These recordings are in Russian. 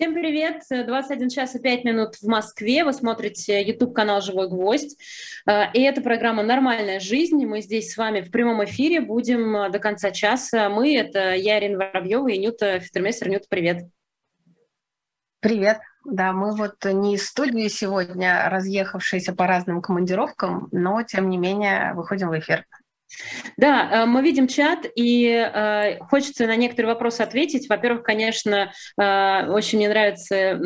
Всем привет! 21 час и 5 минут в Москве. Вы смотрите YouTube-канал «Живой гвоздь». Э, и это программа «Нормальная жизнь». Мы здесь с вами в прямом эфире будем э, до конца часа. Мы — это я, Ирина Воробьева и Нюта Фитермейстер. Нюта, привет! Привет! Да, мы вот не из студии сегодня, разъехавшиеся по разным командировкам, но, тем не менее, выходим в эфир. Да, э, мы видим чат, и э, хочется на некоторые вопросы ответить. Во-первых, конечно, э, очень мне нравится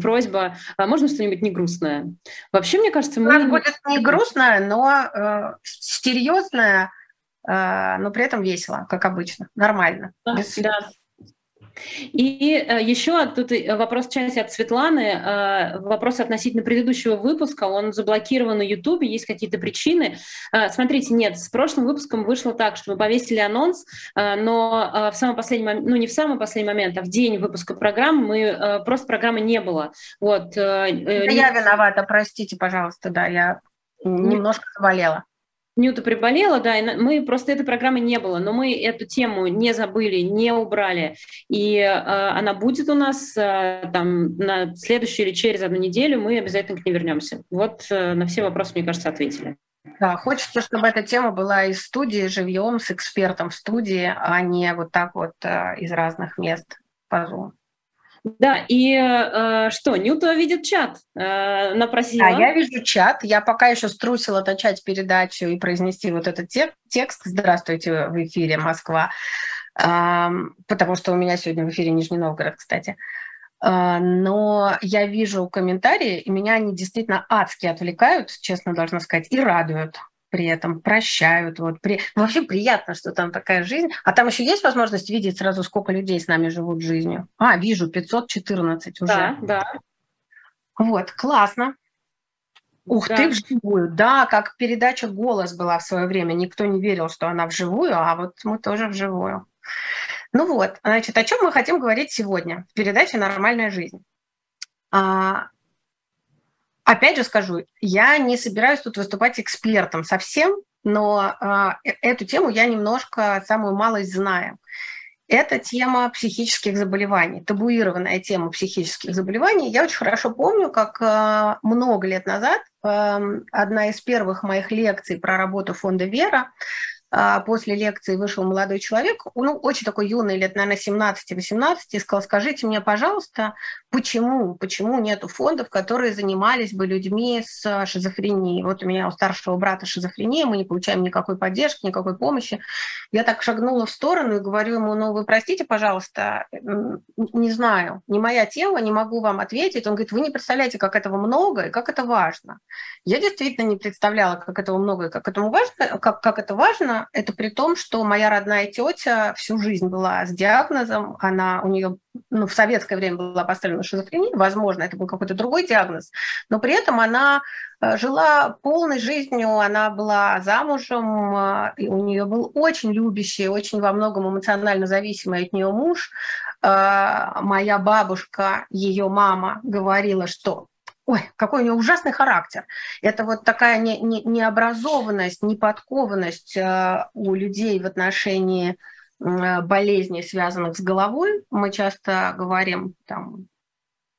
просьба, а можно что-нибудь не грустное? Вообще, мне кажется, мы... У нас будет не грустное, но серьезное, но при этом весело, как обычно, нормально. Да, без... да. И э, еще тут э, вопрос части от Светланы, э, вопрос относительно предыдущего выпуска, он заблокирован на YouTube, есть какие-то причины. Смотрите, нет, с прошлым выпуском вышло так, что мы повесили анонс, но в самый последний момент, ну не в самый последний момент, а в день выпуска программы мы просто программы не было. Вот. Это я виновата, простите, пожалуйста, да, я немножко заболела. Нюта приболела, да, и мы просто этой программы не было, но мы эту тему не забыли, не убрали, и э, она будет у нас э, там на следующую или через одну неделю, мы обязательно к ней вернемся. Вот э, на все вопросы, мне кажется, ответили. Да, хочется, чтобы эта тема была из студии живьем с экспертом в студии, а не вот так вот э, из разных мест по Zoom. Да, и э, что, Нюта видит чат, э, напросила. А я вижу чат, я пока еще струсила начать передачу и произнести вот этот тек- текст «Здравствуйте, в эфире Москва», э, потому что у меня сегодня в эфире Нижний Новгород, кстати. Э, но я вижу комментарии, и меня они действительно адски отвлекают, честно должна сказать, и радуют при этом прощают. Вот, при... Вообще приятно, что там такая жизнь. А там еще есть возможность видеть сразу, сколько людей с нами живут жизнью? А, вижу, 514 уже. Да, да. Вот, классно. Ух да. ты, вживую. Да, как передача «Голос» была в свое время. Никто не верил, что она вживую, а вот мы тоже вживую. Ну вот, значит, о чем мы хотим говорить сегодня в передаче «Нормальная жизнь». А, Опять же скажу, я не собираюсь тут выступать экспертом совсем, но э, эту тему я немножко, самую малость знаю. Это тема психических заболеваний, табуированная тема психических заболеваний. Я очень хорошо помню, как э, много лет назад одна из первых моих лекций про работу фонда «Вера» А, после лекции вышел молодой человек, ну, очень такой юный, лет, наверное, 17-18, и сказал, скажите мне, пожалуйста, почему, почему нету фондов, которые занимались бы людьми с шизофренией? Вот у меня у старшего брата шизофрения, мы не получаем никакой поддержки, никакой помощи. Я так шагнула в сторону и говорю ему, ну, вы простите, пожалуйста, не знаю, не моя тема, не могу вам ответить. Он говорит, вы не представляете, как этого много и как это важно. Я действительно не представляла, как этого много и как, этому важно, как, как это важно, это при том, что моя родная тетя всю жизнь была с диагнозом, она у нее ну, в советское время была поставлена шизофрения, возможно, это был какой-то другой диагноз, но при этом она э, жила полной жизнью, она была замужем, э, и у нее был очень любящий, очень во многом эмоционально зависимый от нее муж. Э, моя бабушка, ее мама говорила, что ой, какой у него ужасный характер. Это вот такая не, не, необразованность, неподкованность э, у людей в отношении э, болезней, связанных с головой. Мы часто говорим там,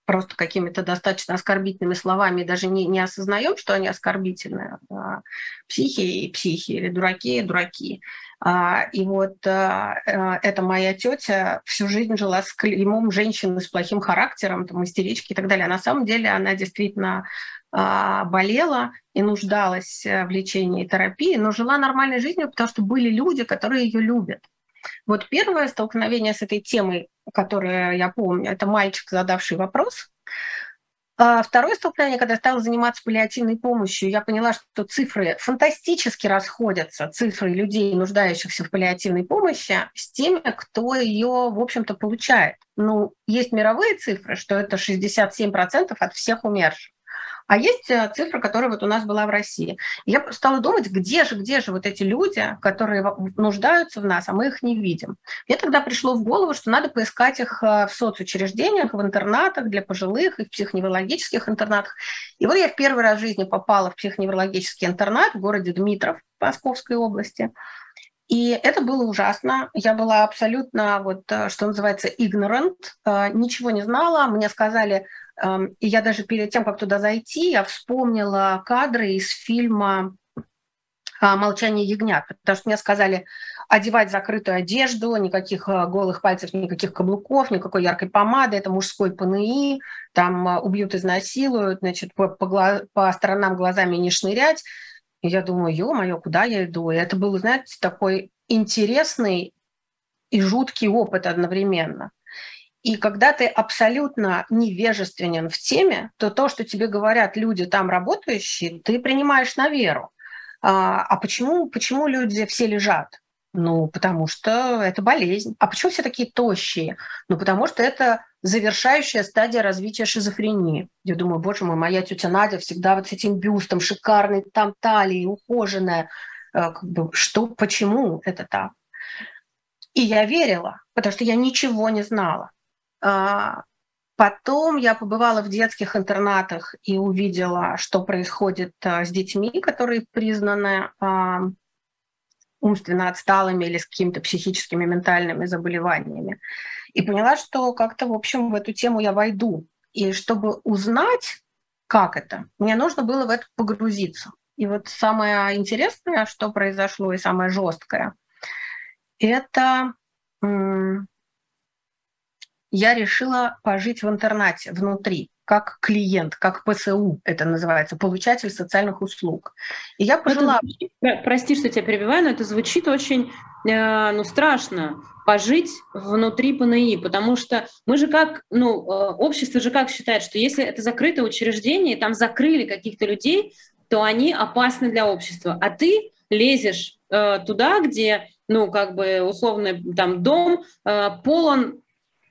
просто какими-то достаточно оскорбительными словами, даже не, не осознаем, что они оскорбительные. А психи и психи, или дураки и дураки. А, и вот а, эта моя тетя всю жизнь жила с клеймом женщины с плохим характером, там, истерички и так далее. А на самом деле она действительно болела и нуждалась э, в лечении и терапии, но жила нормальной жизнью, потому что были люди, которые ее любят. Вот первое столкновение с этой темой, которое я помню, это мальчик, задавший вопрос, а второе столкновение, когда я стала заниматься паллиативной помощью, я поняла, что цифры фантастически расходятся, цифры людей, нуждающихся в паллиативной помощи, с теми, кто ее, в общем-то, получает. Ну, есть мировые цифры, что это 67% от всех умерших. А есть э, цифра, которая вот у нас была в России. Я стала думать, где же, где же вот эти люди, которые нуждаются в нас, а мы их не видим. Мне тогда пришло в голову, что надо поискать их э, в соцучреждениях, в интернатах для пожилых и в психоневрологических интернатах. И вот я в первый раз в жизни попала в психоневрологический интернат в городе Дмитров Московской области. И это было ужасно. Я была абсолютно, вот, э, что называется, ignorant, э, ничего не знала. Мне сказали, эм, и я даже перед тем, как туда зайти, я вспомнила кадры из фильма а, «Молчание ягнят», потому что мне сказали одевать закрытую одежду, никаких э, голых пальцев, никаких каблуков, никакой яркой помады, это мужской ПНИ, там убьют, изнасилуют, значит, по, по, по сторонам глазами не шнырять. Я думаю, ё-моё, куда я иду? И это был, знаете, такой интересный и жуткий опыт одновременно. И когда ты абсолютно невежественен в теме, то то, что тебе говорят люди там работающие, ты принимаешь на веру. А, а почему, почему люди все лежат? Ну, потому что это болезнь. А почему все такие тощие? Ну, потому что это завершающая стадия развития шизофрении. Я думаю, боже мой, моя тетя Надя всегда вот с этим бюстом, шикарной там талией, ухоженная. Э, как бы, что, почему это так? И я верила, потому что я ничего не знала. А, потом я побывала в детских интернатах и увидела, что происходит э, с детьми, которые признаны умственно отсталыми или с какими-то психическими ментальными заболеваниями. И поняла, что как-то, в общем, в эту тему я войду. И чтобы узнать, как это, мне нужно было в это погрузиться. И вот самое интересное, что произошло, и самое жесткое, это я решила пожить в интернате внутри как клиент, как ПСУ это называется, получатель социальных услуг. И я пожила... Это, прости, что тебя перебиваю, но это звучит очень э, ну, страшно пожить внутри ПНИ, потому что мы же как, ну, э, общество же как считает, что если это закрытое учреждение, там закрыли каких-то людей, то они опасны для общества. А ты лезешь э, туда, где, ну, как бы условно, там дом э, полон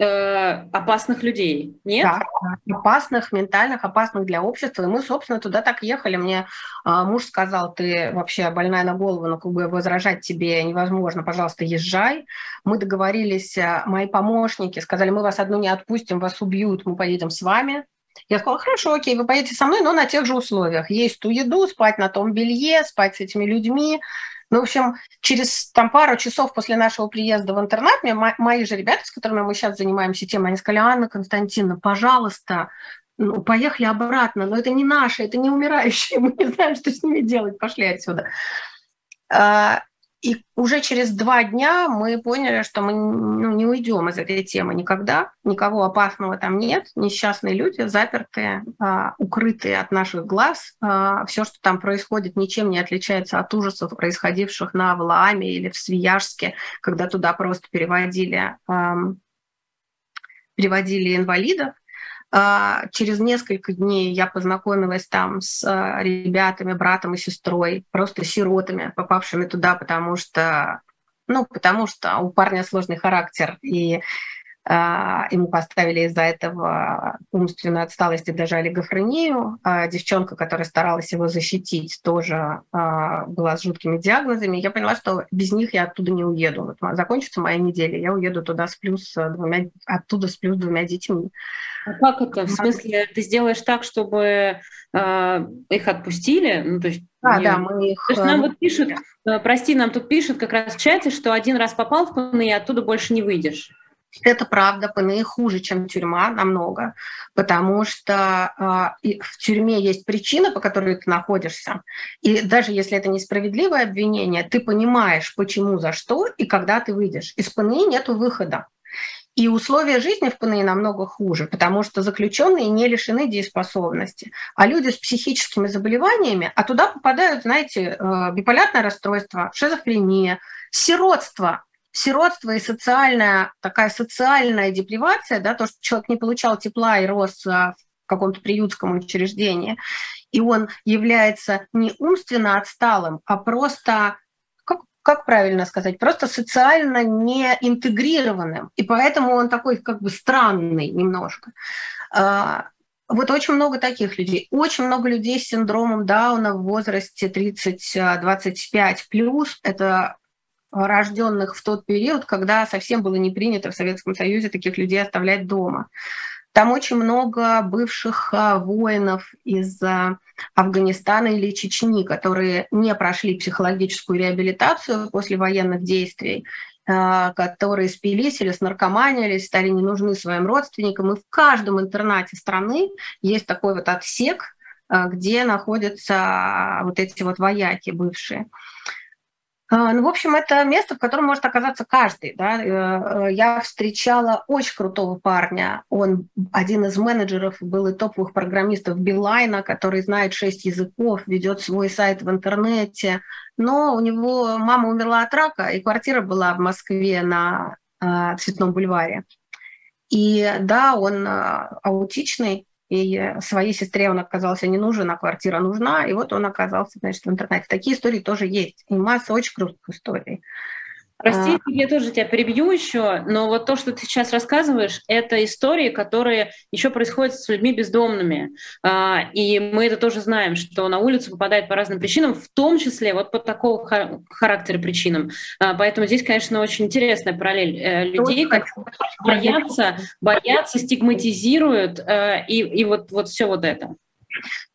Э, опасных людей, нет? Да, опасных, ментальных, опасных для общества. И мы, собственно, туда так ехали. Мне э, муж сказал, ты вообще больная на голову, но как бы возражать тебе невозможно, пожалуйста, езжай. Мы договорились, э, мои помощники сказали, мы вас одну не отпустим, вас убьют, мы поедем с вами. Я сказала, хорошо, окей, вы поедете со мной, но на тех же условиях. Есть ту еду, спать на том белье, спать с этими людьми, ну, в общем, через там, пару часов после нашего приезда в интернат мне мои же ребята, с которыми мы сейчас занимаемся темой, они сказали, Анна Константиновна, пожалуйста, ну, поехали обратно, но это не наши, это не умирающие, мы не знаем, что с ними делать, пошли отсюда. И уже через два дня мы поняли, что мы ну, не уйдем из этой темы никогда, никого опасного там нет, несчастные люди, запертые, а, укрытые от наших глаз. А, все, что там происходит, ничем не отличается от ужасов, происходивших на Валааме или в Свияжске, когда туда просто переводили, а, переводили инвалидов. А, через несколько дней я познакомилась там с а, ребятами, братом и сестрой, просто сиротами, попавшими туда, потому что, ну, потому что у парня сложный характер, и а, ему поставили из-за этого умственную отсталость и даже олигофрению. А девчонка, которая старалась его защитить, тоже была с жуткими диагнозами. Я поняла, что без них я оттуда не уеду. Вот закончится моя неделя, я уеду туда с плюс двумя, оттуда с плюс двумя детьми. А как это? В смысле, ты сделаешь так, чтобы э, их отпустили? Ну, то есть, да, не... да, мы их... То есть нам вот пишут, э, прости, нам тут пишут как раз в чате, что один раз попал в ПНИ, и оттуда больше не выйдешь. Это правда, ПНИ хуже, чем тюрьма, намного, потому что э, в тюрьме есть причина, по которой ты находишься, и даже если это несправедливое обвинение, ты понимаешь, почему, за что и когда ты выйдешь. Из ПНИ нет выхода. И условия жизни в ПНИ намного хуже, потому что заключенные не лишены дееспособности. А люди с психическими заболеваниями, а туда попадают, знаете, э, биполярное расстройство, шизофрения, сиротство, сиротство и социальная, такая социальная депривация, да, то, что человек не получал тепла и рос в каком-то приютском учреждении, и он является не умственно отсталым, а просто как правильно сказать, просто социально не интегрированным. И поэтому он такой как бы странный немножко. А, вот очень много таких людей. Очень много людей с синдромом Дауна в возрасте 30-25 плюс. Это рожденных в тот период, когда совсем было не принято в Советском Союзе таких людей оставлять дома. Там очень много бывших а, воинов из а, Афганистана или Чечни, которые не прошли психологическую реабилитацию после военных действий, а, которые спились или снаркоманились, стали не нужны своим родственникам. И в каждом интернате страны есть такой вот отсек, где находятся вот эти вот вояки бывшие. А, ну, в общем, это место, в котором может оказаться каждый. Да? Э, э, я встречала очень крутого парня. Он один из менеджеров, был и топовых программистов Билайна, который знает шесть языков, ведет свой сайт в интернете. Но у него мама умерла от рака, и квартира была в Москве на э, Цветном бульваре. И да, он аутичный, и своей сестре он оказался не нужен, а квартира нужна, и вот он оказался, значит, в интернете. Такие истории тоже есть, и масса очень крутых историй. Прости, а... я тоже тебя перебью еще, но вот то, что ты сейчас рассказываешь, это истории, которые еще происходят с людьми бездомными. А, и мы это тоже знаем, что на улицу попадают по разным причинам, в том числе вот по такого характера причинам. А, поэтому здесь, конечно, очень интересная параллель э, людей, как боятся, боятся, стигматизируют, э, и, и вот, вот все вот это.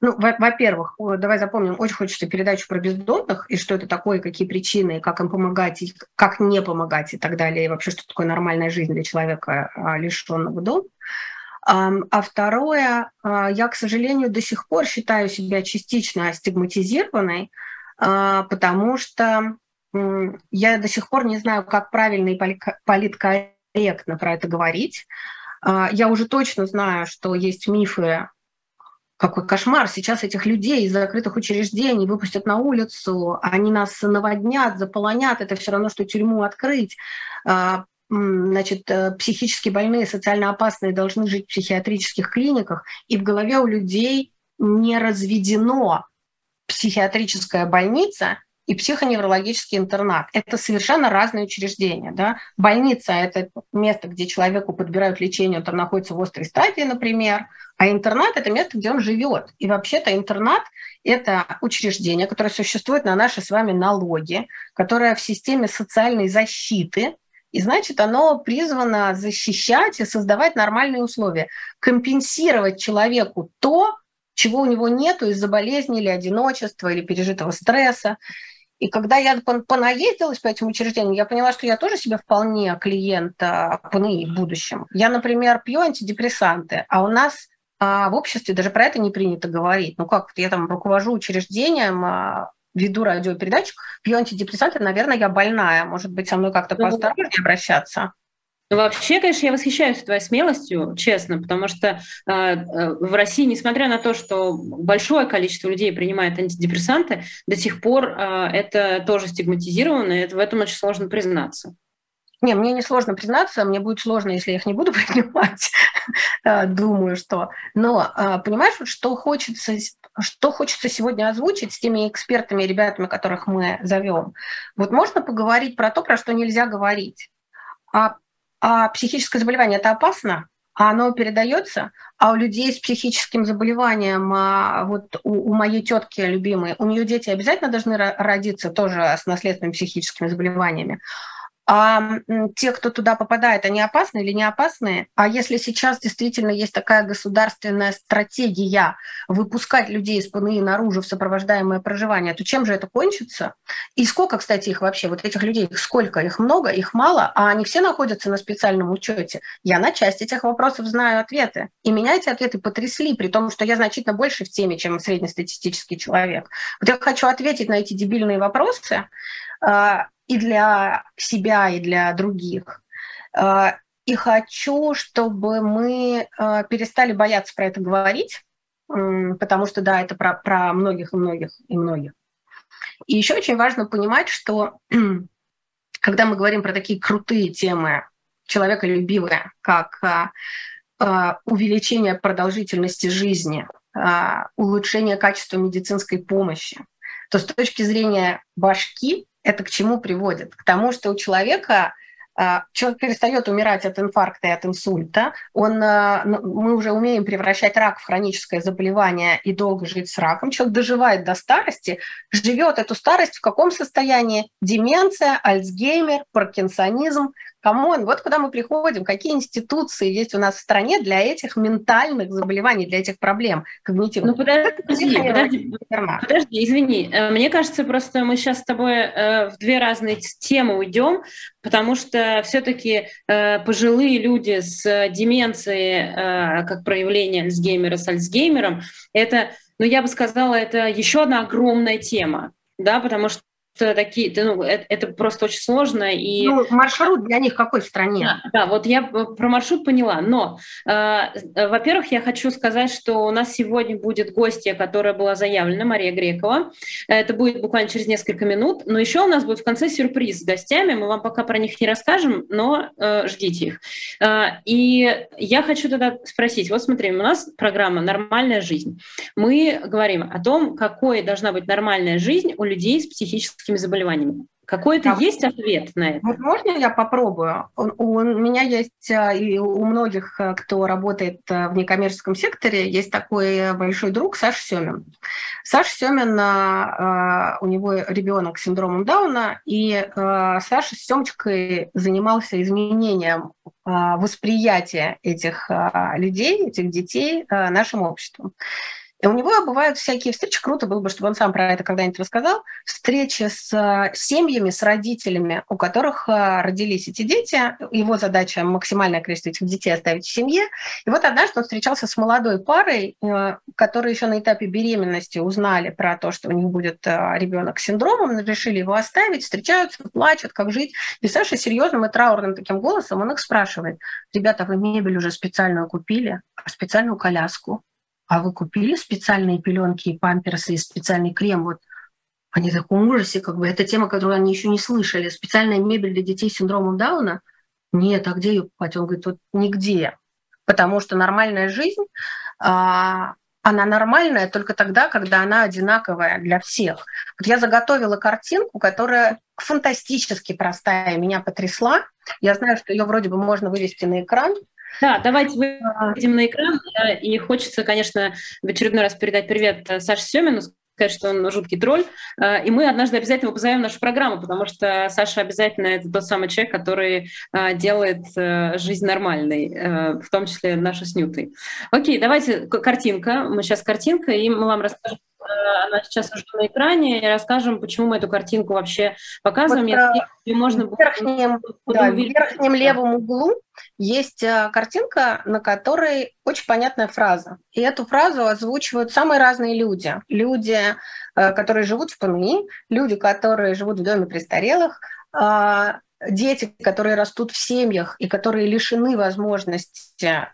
Ну, во-первых, давай запомним, очень хочется передачу про бездомных, и что это такое, какие причины, как им помогать, и как не помогать и так далее, и вообще, что такое нормальная жизнь для человека, а, лишенного дома. А второе, а, я, к сожалению, до сих пор считаю себя частично стигматизированной, а, потому что я до сих пор не знаю, как правильно и политкорректно про это говорить. Я уже точно знаю, что есть мифы какой кошмар. Сейчас этих людей из закрытых учреждений выпустят на улицу, они нас наводнят, заполонят. Это все равно, что тюрьму открыть. А, значит, э, психически больные, социально опасные должны жить в психиатрических клиниках, и в голове у людей не разведено психиатрическая больница и психоневрологический интернат. Это совершенно разные учреждения. Да? Больница – это место, где человеку подбирают лечение, он находится в острой стадии, например, а интернат – это место, где он живет. И вообще-то интернат – это учреждение, которое существует на наши с вами налоги, которое в системе социальной защиты, и значит, оно призвано защищать и создавать нормальные условия, компенсировать человеку то, чего у него нету из-за болезни или одиночества, или пережитого стресса. И когда я понаездилась по этим учреждениям, я поняла, что я тоже себе вполне клиент ПНИ в будущем. Я, например, пью антидепрессанты, а у нас а, в обществе даже про это не принято говорить. Ну как, я там руковожу учреждением, а, веду радиопередачу, пью антидепрессанты, наверное, я больная. Может быть, со мной как-то ну, поосторожнее обращаться? Ну, вообще, конечно, я восхищаюсь твоей смелостью, честно, потому что э, э, в России, несмотря на то, что большое количество людей принимает антидепрессанты, до сих пор э, это тоже стигматизировано, и это, в этом очень сложно признаться. Не, мне не сложно признаться, мне будет сложно, если я их не буду принимать, думаю, что. Но понимаешь, что хочется, что хочется сегодня озвучить с теми экспертами ребятами, которых мы зовем. Вот можно поговорить про то, про что нельзя говорить. А а психическое заболевание это опасно, а оно передается, а у людей с психическим заболеванием, а вот у, у моей тетки любимой, у нее дети обязательно должны родиться тоже с наследственными психическими заболеваниями. А те, кто туда попадает, они опасны или не опасны? А если сейчас действительно есть такая государственная стратегия выпускать людей из ПНИ наружу в сопровождаемое проживание, то чем же это кончится? И сколько, кстати, их вообще, вот этих людей, сколько? Их много, их мало, а они все находятся на специальном учете. Я на часть этих вопросов знаю ответы. И меня эти ответы потрясли, при том, что я значительно больше в теме, чем среднестатистический человек. Вот я хочу ответить на эти дебильные вопросы, а, и для себя, и для других. А, и хочу, чтобы мы а, перестали бояться про это говорить, потому что, да, это про, про многих и многих и многих. И еще очень важно понимать, что когда мы говорим про такие крутые темы, человеколюбивые, как а, увеличение продолжительности жизни, улучшение качества медицинской помощи, то с точки зрения башки это к чему приводит? К тому, что у человека а, человек перестает умирать от инфаркта и от инсульта, он, а, ну, мы уже умеем превращать рак в хроническое заболевание и долго жить с раком. Человек доживает до старости, живет эту старость в каком состоянии? Деменция, Альцгеймер, паркинсонизм, come on, вот куда мы приходим, какие институции есть у нас в стране для этих ментальных заболеваний, для этих проблем когнитивных. Ну, подожди, подожди, подожди, извини. Э, мне кажется, просто мы сейчас с тобой э, в две разные темы уйдем, потому что все-таки э, пожилые люди с деменцией, как проявление Альцгеймера с Альцгеймером, это, ну, я бы сказала, это еще одна огромная тема да, потому что такие, ну, это, это просто очень сложно. И... Ну, маршрут для них какой в стране? Да, да вот я про маршрут поняла, но, э, во-первых, я хочу сказать, что у нас сегодня будет гостья, которая была заявлена, Мария Грекова. Это будет буквально через несколько минут, но еще у нас будет в конце сюрприз с гостями, мы вам пока про них не расскажем, но э, ждите их. Э, и я хочу тогда спросить, вот смотри, у нас программа «Нормальная жизнь». Мы говорим о том, какой должна быть нормальная жизнь у людей с психическим психическими заболеваниями. Какой-то а, есть ответ на это? Вот можно я попробую? У, у меня есть, а, и у многих, а, кто работает а, в некоммерческом секторе, есть такой большой друг Саша Семин. Саша Семин, у него ребенок с синдромом Дауна, и Саша с Семочкой занимался изменением восприятия этих людей, этих детей нашим обществом. И у него бывают всякие встречи, круто было бы, чтобы он сам про это когда-нибудь рассказал, встречи с э, семьями, с родителями, у которых э, родились эти дети. Его задача максимальное количество этих детей оставить в семье. И вот однажды он встречался с молодой парой, э, которые еще на этапе беременности узнали про то, что у них будет ребенок с синдромом, решили его оставить, встречаются, плачут, как жить. И Саша серьезным и траурным таким голосом, он их спрашивает, ребята, вы мебель уже специальную купили, специальную коляску, а вы купили специальные пеленки и памперсы и специальный крем? Вот они в таком ужасе, как бы это тема, которую они еще не слышали. Специальная мебель для детей с синдромом Дауна? Нет, а где ее покупать? Он говорит, вот нигде. Потому что нормальная жизнь, а, она нормальная только тогда, когда она одинаковая для всех. Вот я заготовила картинку, которая фантастически простая, меня потрясла. Я знаю, что ее вроде бы можно вывести на экран. Да, давайте выйдем на экран. И хочется, конечно, в очередной раз передать привет э, Саше Семину, сказать, что он жуткий тролль. Э, и мы однажды обязательно его позовем в нашу программу, потому что Саша обязательно это тот самый человек, который э, делает жизнь нормальной, в том числе нашу с Нютой. Окей, давайте картинка. Мы сейчас картинка, и мы вам расскажем она сейчас уже на экране, и расскажем, почему мы эту картинку вообще показываем. Вот, и можно в верхнем, да, в верхнем левом углу есть э, картинка, на которой очень понятная фраза. И эту фразу озвучивают самые разные люди. Люди, э, которые живут в ПНИ, люди, которые живут в доме престарелых, дети, которые растут в семьях и которые лишены возможности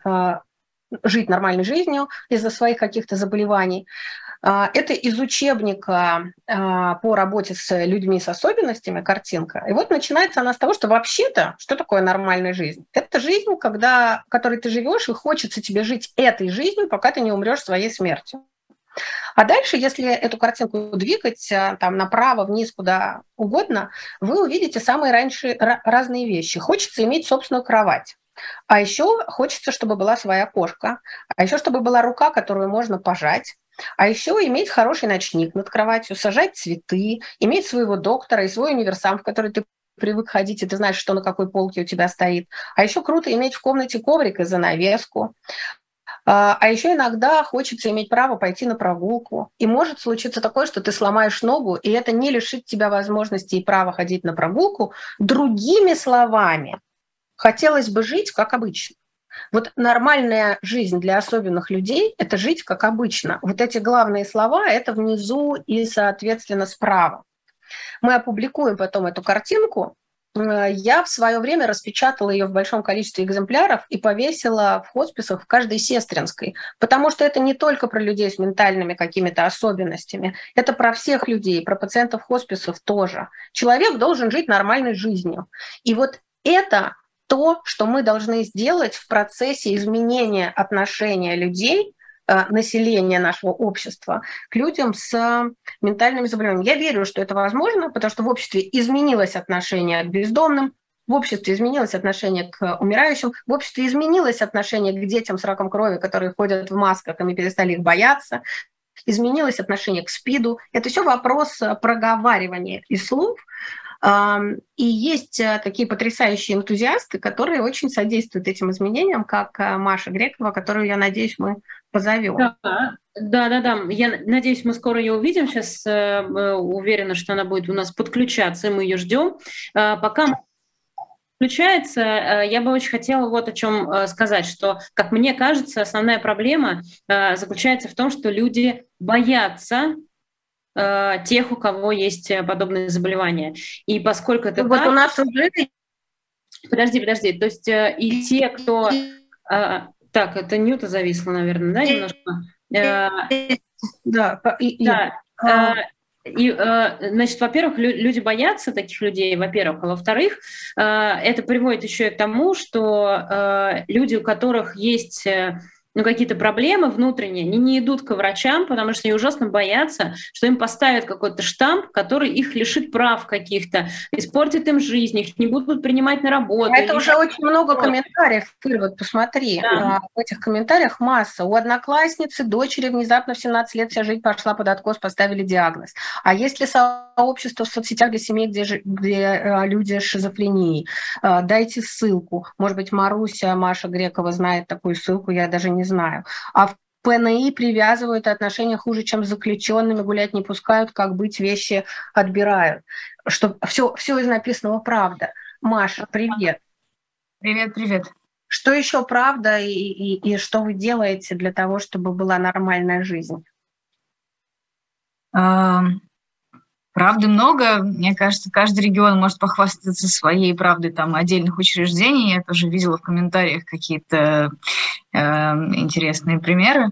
жить нормальной жизнью из-за своих каких-то заболеваний. А, это из учебника а, по работе с людьми с особенностями картинка. И вот начинается она с того, что вообще-то, что такое нормальная жизнь? Это жизнь, когда, которой ты живешь, и хочется тебе жить этой жизнью, пока ты не умрешь своей смертью. А дальше, если эту картинку двигать а, там направо, вниз, куда угодно, вы увидите самые раньше разные вещи. Хочется иметь собственную кровать. А еще хочется, чтобы была своя кошка. А еще, чтобы была рука, которую можно пожать. А еще иметь хороший ночник над кроватью, сажать цветы, иметь своего доктора и свой универсам, в который ты привык ходить, и ты знаешь, что на какой полке у тебя стоит. А еще круто иметь в комнате коврик и занавеску. А, а еще иногда хочется иметь право пойти на прогулку. И может случиться такое, что ты сломаешь ногу, и это не лишит тебя возможности и права ходить на прогулку. Другими словами, хотелось бы жить как обычно. Вот нормальная жизнь для особенных людей – это жить как обычно. Вот эти главные слова – это внизу и, соответственно, справа. Мы опубликуем потом эту картинку. Э, я в свое время распечатала ее в большом количестве экземпляров и повесила в хосписах в каждой сестринской, потому что это не только про людей с ментальными какими-то особенностями, это про всех людей, про пациентов хосписов тоже. Человек должен жить нормальной жизнью. И вот это то, что мы должны сделать в процессе изменения отношения людей, э, населения нашего общества к людям с ментальными заболеваниями. Я верю, что это возможно, потому что в обществе изменилось отношение к бездомным, в обществе изменилось отношение к умирающим, в обществе изменилось отношение к детям с раком крови, которые ходят в масках, и мы перестали их бояться, изменилось отношение к СПИДу. Это все вопрос проговаривания и слов, И есть э, такие потрясающие энтузиасты, которые очень содействуют этим изменениям, как э, Маша Грекова, которую, я надеюсь, мы позовем. Да, да, да, да. Я надеюсь, мы скоро ее увидим. Сейчас э, уверена, что она будет у нас подключаться, и мы ее ждем. Пока включается, я бы очень хотела вот о чем сказать, что, как мне кажется, основная проблема заключается в том, что люди боятся тех, у кого есть подобные заболевания. И поскольку это ну, вот так, у нас уже... Подожди, подожди. То есть и те, кто... Так, это Ньюта зависла, наверное, да, немножко? Да, да. А, и, э, значит, во-первых, люди боятся таких людей, во-первых, а во-вторых, э, это приводит еще и к тому, что э, люди, у которых есть ну, какие-то проблемы внутренние, они не идут к врачам, потому что они ужасно боятся, что им поставят какой-то штамп, который их лишит прав каких-то, испортит им жизнь, их не будут принимать на работу. А это уже очень много комментариев, Ир, вот посмотри, да. в этих комментариях масса. У одноклассницы дочери внезапно в 17 лет вся жизнь пошла под откос, поставили диагноз. А есть ли сообщество в соцсетях для семей, где, где э, люди с шизофренией? Э, дайте ссылку. Может быть, Маруся, Маша Грекова знает такую ссылку, я даже не знаю. А в ПНИ привязывают отношения хуже, чем с заключенными, гулять не пускают, как быть, вещи отбирают. Что все, все из написанного правда. Маша, привет. Привет, привет. Что еще правда и, и, и что вы делаете для того, чтобы была нормальная жизнь? Правды много. Мне кажется, каждый регион может похвастаться своей правдой там отдельных учреждений. Я тоже видела в комментариях какие-то интересные примеры.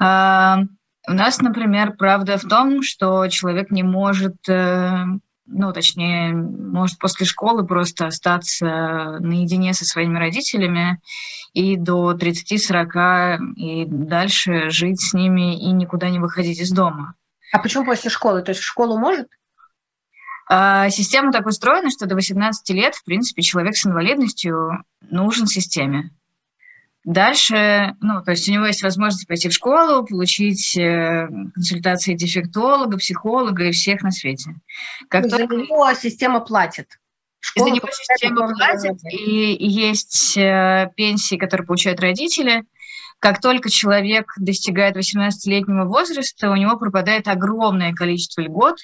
Э, у нас, например, правда в том, что человек не может, э, ну, точнее, может после школы просто остаться наедине со своими родителями и до 30-40 и дальше жить с ними и никуда не выходить из дома. А почему после школы? То есть в школу может? А, система так устроена, что до 18 лет, в принципе, человек с инвалидностью нужен системе. Дальше, ну, то есть у него есть возможность пойти в школу, получить э, консультации дефектолога, психолога и всех на свете. Как За только... него система платит. Школа За него система платит, и, и есть э, пенсии, которые получают родители, как только человек достигает 18-летнего возраста, у него пропадает огромное количество льгот,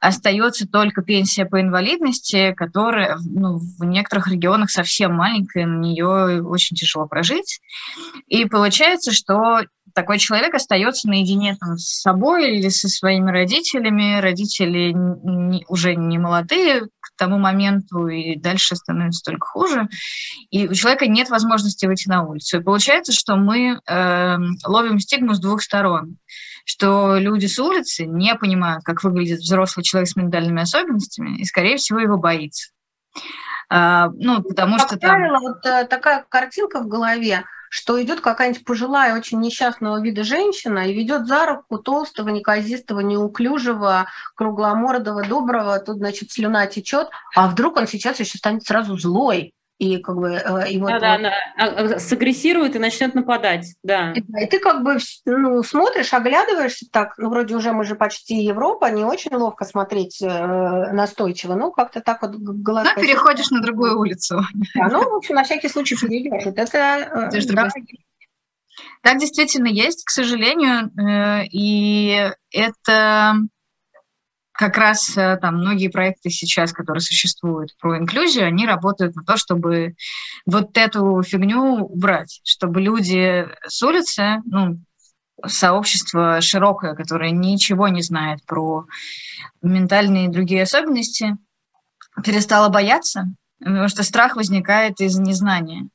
остается только пенсия по инвалидности, которая ну, в некоторых регионах совсем маленькая, на нее очень тяжело прожить. И получается, что такой человек остается наедине там, с собой или со своими родителями. Родители не, уже не молодые, тому моменту, и дальше становится только хуже. И у человека нет возможности выйти на улицу. И получается, что мы э, ловим стигму с двух сторон что люди с улицы не понимают, как выглядит взрослый человек с ментальными особенностями, и, скорее всего, его боится. А, ну, потому как что правило, там... вот э, такая картинка в голове, что идет какая-нибудь пожилая, очень несчастного вида женщина и ведет за руку толстого, неказистого, неуклюжего, кругломордого, доброго, тут, значит, слюна течет, а вдруг он сейчас еще станет сразу злой, и как бы э, и вот, да, да, вот... да, сагрессирует и начнет нападать, да. И, и ты как бы ну, смотришь, оглядываешься так, ну вроде уже мы же почти Европа, не очень ловко смотреть э, настойчиво, ну как-то так вот глаз. Ну переходишь на другую улицу. Да, ну в общем на всякий случай перейдешь. Вот это э, да. Так действительно есть, к сожалению, э, и это как раз э, там многие проекты сейчас, которые существуют про инклюзию, они работают на то, чтобы вот эту фигню убрать, чтобы люди с улицы, ну, сообщество широкое, которое ничего не знает про ментальные и другие особенности, перестало бояться, потому что страх возникает из незнания.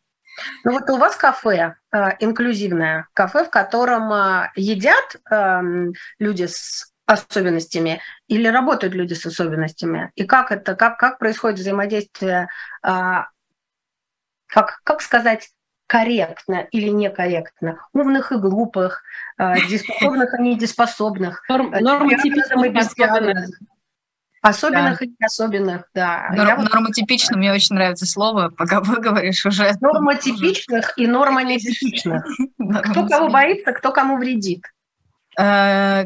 Ну вот у вас кафе э, инклюзивное, кафе, в котором э, едят э, люди с особенностями или работают люди с особенностями? И как это, как, как происходит взаимодействие, а, как, как сказать, корректно или некорректно, умных и глупых, а, дееспособных и недееспособных, Норм, нормотипичных и Особенных да. и неособенных, да. Норм, вот... Нормотипично, мне очень нравится слово, пока выговоришь уже. Нормотипичных и нормонетипичных. Кто кого боится, кто кому вредит.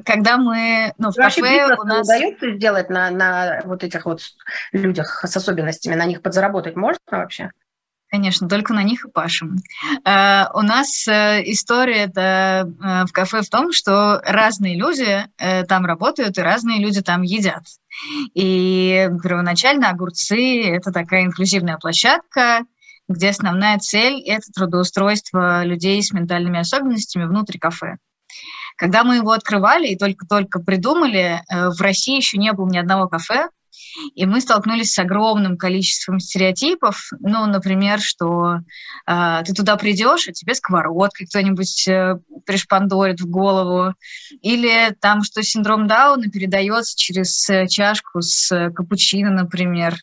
Когда мы, ну, в кафе у нас... удается сделать на, на вот этих вот людях с особенностями, на них подзаработать можно вообще? Конечно, только на них и пашем. Uh, у нас uh, история в кафе в том, что разные люди там работают и разные люди там едят. И первоначально огурцы – это такая инклюзивная площадка, где основная цель – это трудоустройство людей с ментальными особенностями внутри кафе. Когда мы его открывали и только-только придумали, в России еще не было ни одного кафе, и мы столкнулись с огромным количеством стереотипов. Ну, например, что э, ты туда придешь, а тебе сковородкой кто-нибудь э, пришпандорит в голову. Или там, что синдром Дауна передается через э, чашку с э, капучино, например.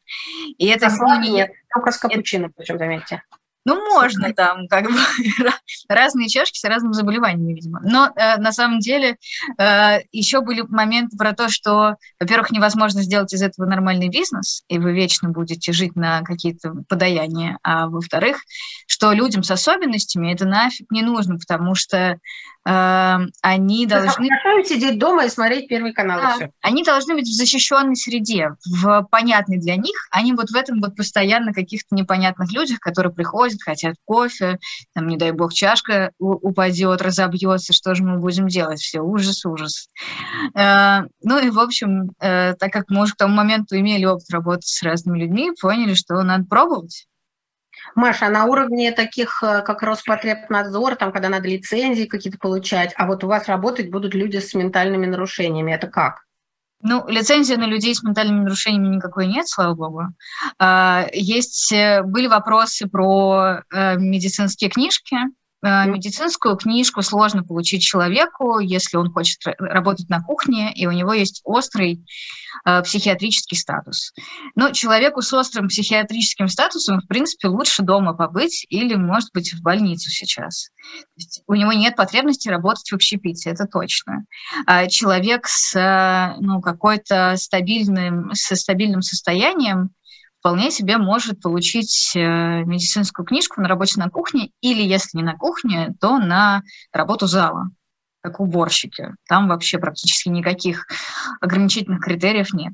И это... А ну, нет, только с капучино, это... причем, заметьте. Ну, можно там, как бы, разные чашки с разными заболеваниями, видимо. Но э, на самом деле э, еще были моменты про то, что, во-первых, невозможно сделать из этого нормальный бизнес, и вы вечно будете жить на какие-то подаяния, а во-вторых, что людям с особенностями это нафиг не нужно, потому что они должны... Хорошо сидеть дома и смотреть Первый канал. Да, они должны быть в защищенной среде, в понятной для них, они вот в этом вот постоянно каких-то непонятных людях, которые приходят, хотят кофе, там, не дай бог, чашка упадет, разобьется, что же мы будем делать? Все, ужас, ужас. Э, ну и, в общем, э, так как мы уже к тому моменту имели опыт работы с разными людьми, поняли, что надо пробовать. Маша, а на уровне таких, э, как Роспотребнадзор, там, когда надо лицензии какие-то получать, а вот у вас работать будут люди с ментальными нарушениями, это как? Ну, лицензии на людей с ментальными нарушениями никакой нет, слава богу. А, есть, э, были вопросы про э, медицинские книжки, медицинскую книжку сложно получить человеку, если он хочет работать на кухне, и у него есть острый э, психиатрический статус. Но человеку с острым психиатрическим статусом, в принципе, лучше дома побыть или, может быть, в больницу сейчас. у него нет потребности работать в общепите, это точно. А человек с э, ну, какой-то стабильным, со стабильным состоянием, вполне себе может получить э, медицинскую книжку на работе на кухне или, если не на кухне, то на работу зала, как уборщики. Там вообще практически никаких ограничительных критериев нет.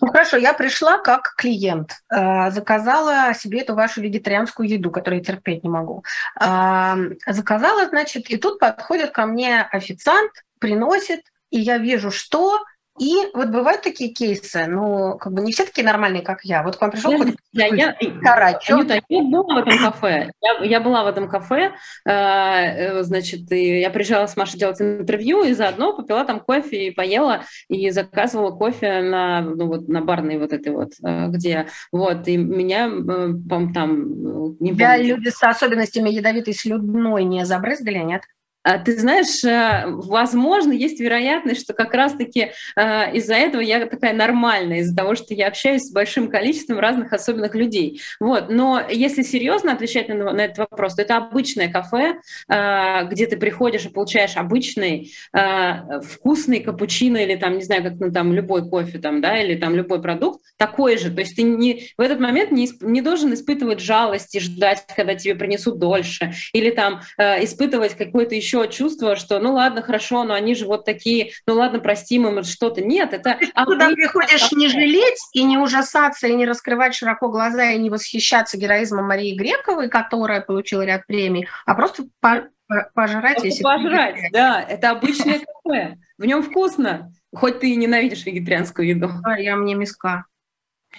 Ну хорошо, я пришла как клиент, э, заказала себе эту вашу вегетарианскую еду, которую я терпеть не могу. Заказала, значит, и тут подходит ко мне официант, приносит, и я вижу, что и вот бывают такие кейсы, ну, как бы не все такие нормальные, как я. Вот к вам пришел я, какой-то я, я, Анюта, я была в этом кафе. Я, я была в этом кафе, э, э, значит, и я приезжала с Машей делать интервью, и заодно попила там кофе и поела, и заказывала кофе на, ну, вот, на барной вот этой вот, э, где, вот, и меня э, там... Не Тебя люди с особенностями ядовитой слюдной не забрызгали, нет? А ты знаешь, э, возможно, есть вероятность, что как раз-таки э, из-за этого я такая нормальная, из-за того, что я общаюсь с большим количеством разных особенных людей. Вот. Но если серьезно отвечать на, этот вопрос, то это обычное кафе, где ты приходишь и получаешь обычный вкусный капучино или там, не знаю, как ну, там любой кофе там, да, или там любой продукт, такой же. То есть ты не, в этот момент не, не должен испытывать жалость и ждать, когда тебе принесут дольше, или там испытывать какой-то еще еще чувство, что ну ладно, хорошо, но они же вот такие, ну ладно, простим им что-то. Нет, это... Ты туда приходишь не жалеть и не ужасаться, и не раскрывать широко глаза, и не восхищаться героизмом Марии Грековой, которая получила ряд премий, а просто пожрать. Просто если пожрать, да, это обычное кафе. В нем вкусно, хоть ты и ненавидишь вегетарианскую еду. Я мне миска.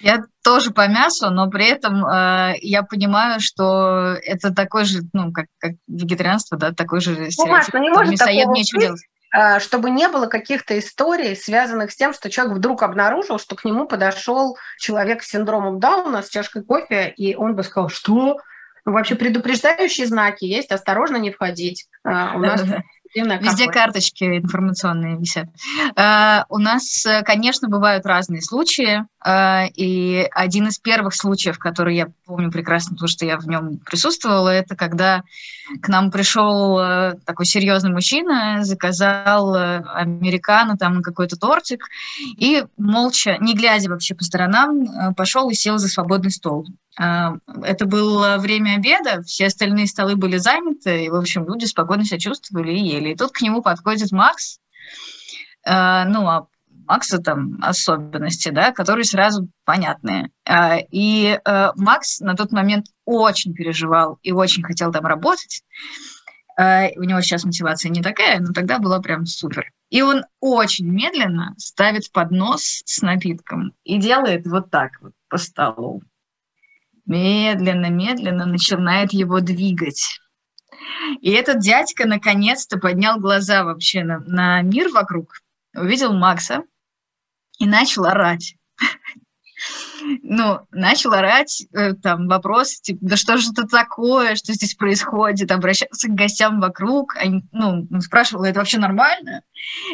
Я тоже по мясу, но при этом э, я понимаю, что это такой же, ну, как, как вегетарианство, да, такой же ну, стереотип. Ну, не может мясоед нечего делать э, чтобы не было каких-то историй, связанных с тем, что человек вдруг обнаружил, что к нему подошел человек с синдромом Дауна с чашкой кофе, и он бы сказал, что ну, вообще предупреждающие знаки есть, осторожно не входить. Э, у нас Везде карточки информационные висят. Uh, у нас, конечно, бывают разные случаи, uh, и один из первых случаев, который я помню прекрасно, потому что я в нем присутствовала, это когда к нам пришел uh, такой серьезный мужчина, заказал американо, там какой-то тортик, и молча, не глядя вообще по сторонам, пошел и сел за свободный стол. Это было время обеда, все остальные столы были заняты, и, в общем, люди спокойно себя чувствовали и ели. И тут к нему подходит Макс, Э, ну, а Макса там особенности, да, которые сразу понятные. Э, и э, Макс на тот момент очень переживал и очень хотел там работать. У него сейчас мотивация не такая, но тогда была прям супер. И он очень медленно ставит поднос с напитком и делает вот так вот по столу. Медленно-медленно начинает его двигать. И этот дядька наконец-то поднял глаза вообще на, на мир вокруг, увидел Макса и начал орать ну, начал орать, э, там, вопрос, типа, да что же это такое, что здесь происходит, обращаться к гостям вокруг, они, ну, спрашивал, это вообще нормально?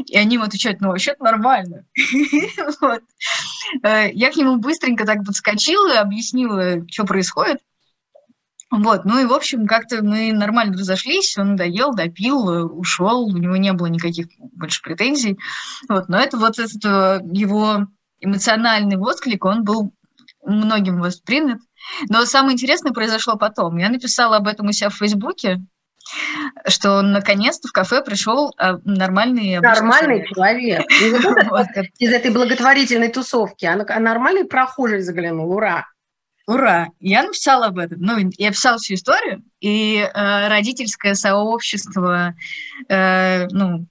И они ему отвечают, ну, вообще нормально. Э, я к нему быстренько так подскочила, объяснила, что происходит. Вот, ну и, в общем, как-то мы нормально разошлись, он доел, допил, ушел, у него не было никаких больше претензий. Вот, но это вот этот э, его эмоциональный отклик, он был многим воспринят. Но самое интересное произошло потом. Я написала об этом у себя в Фейсбуке, что он наконец-то в кафе пришел а, нормальный Нормальный человек. Из этой благотворительной тусовки. А нормальный прохожий заглянул. Ура! Ура! Я написала об этом. Ну, я писала всю историю, и э, родительское сообщество, э, ну,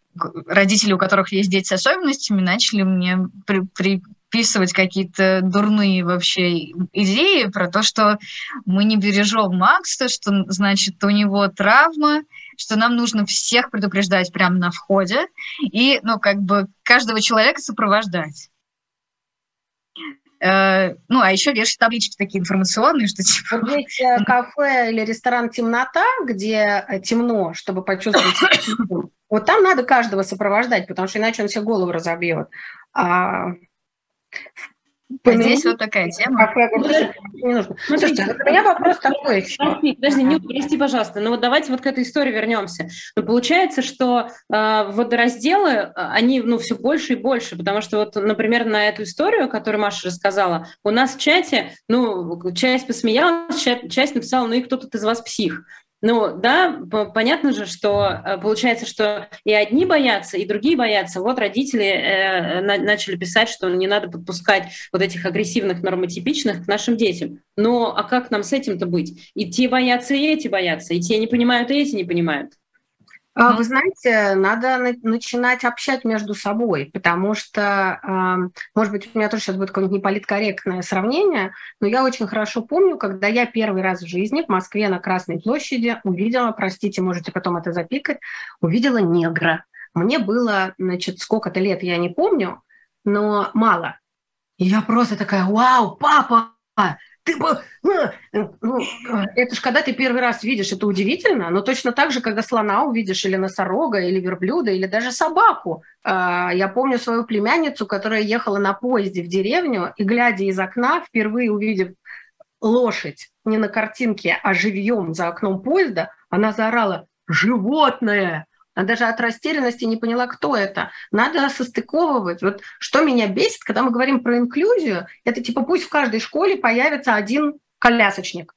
родители, у которых есть дети с особенностями, начали мне при, при, вписывать какие-то дурные вообще идеи про то, что мы не бережем Макса, что, значит, у него травма, что нам нужно всех предупреждать прямо на входе и, ну, как бы каждого человека сопровождать. Э, ну, а еще вешать таблички такие информационные, что типа... Здесь э, кафе или ресторан «Темнота», где э, темно, чтобы почувствовать... Вот там надо каждого сопровождать, потому что иначе он себе голову разобьет. А а здесь вот такая тема. Не нужно. Слушайте, у меня вопрос такой. Подожди, подожди, не прости, пожалуйста. Ну вот давайте вот к этой истории вернемся. Но получается, что э, водоразделы, а, они ну, все больше и больше, потому что вот, например, на эту историю, которую Маша рассказала, у нас в чате, ну, часть посмеялась, часть написала, ну и кто тут из вас псих. Ну да, понятно же, что э, получается, что и одни боятся, и другие боятся. Вот родители э, на, начали писать, что не надо подпускать вот этих агрессивных нормотипичных к нашим детям. Но а как нам с этим-то быть? И те боятся, и эти боятся, и те не понимают, и эти не понимают. А, вы знаете, надо начинать общать между собой, потому что, может быть, у меня тоже сейчас будет какое-нибудь неполиткорректное сравнение, но я очень хорошо помню, когда я первый раз в жизни в Москве на Красной площади увидела, простите, можете потом это запикать, увидела негра. Мне было, значит, сколько-то лет, я не помню, но мало. И я просто такая, вау, папа, ты бы... Ну, ну, это же когда ты первый раз видишь, это удивительно, но точно так же, когда слона увидишь, или носорога, или верблюда, или даже собаку. А, я помню свою племянницу, которая ехала на поезде в деревню, и, глядя из окна, впервые увидев лошадь не на картинке, а живьем за окном поезда, она заорала «Животное!» Она даже от растерянности не поняла, кто это. Надо состыковывать. Вот что меня бесит, когда мы говорим про инклюзию, это типа пусть в каждой школе появится один колясочник.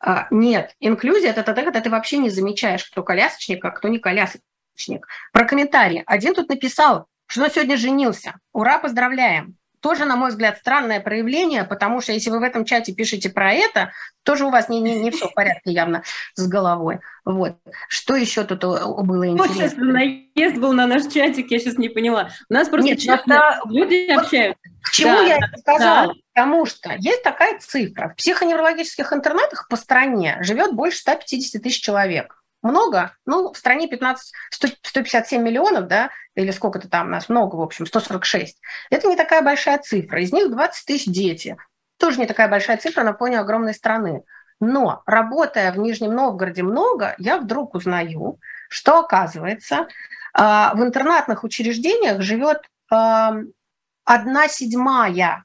А, нет, инклюзия – это тогда, когда ты вообще не замечаешь, кто колясочник, а кто не колясочник. Про комментарии. Один тут написал, что он сегодня женился. Ура, поздравляем тоже, на мой взгляд, странное проявление, потому что если вы в этом чате пишете про это, тоже у вас не, не, не все в порядке явно с головой. Вот. Что еще тут было интересно? Вот сейчас наезд был на наш чатик, я сейчас не поняла. У нас просто Нет, это... люди вот общаются. К чему да, я это сказала? Да. Потому что есть такая цифра. В психоневрологических интернатах по стране живет больше 150 тысяч человек. Много? Ну, в стране 15, 100, 157 миллионов, да, или сколько-то там нас, много, в общем, 146. Это не такая большая цифра. Из них 20 тысяч дети. Тоже не такая большая цифра на фоне огромной страны. Но работая в Нижнем Новгороде много, я вдруг узнаю, что оказывается, а, в интернатных учреждениях живет одна седьмая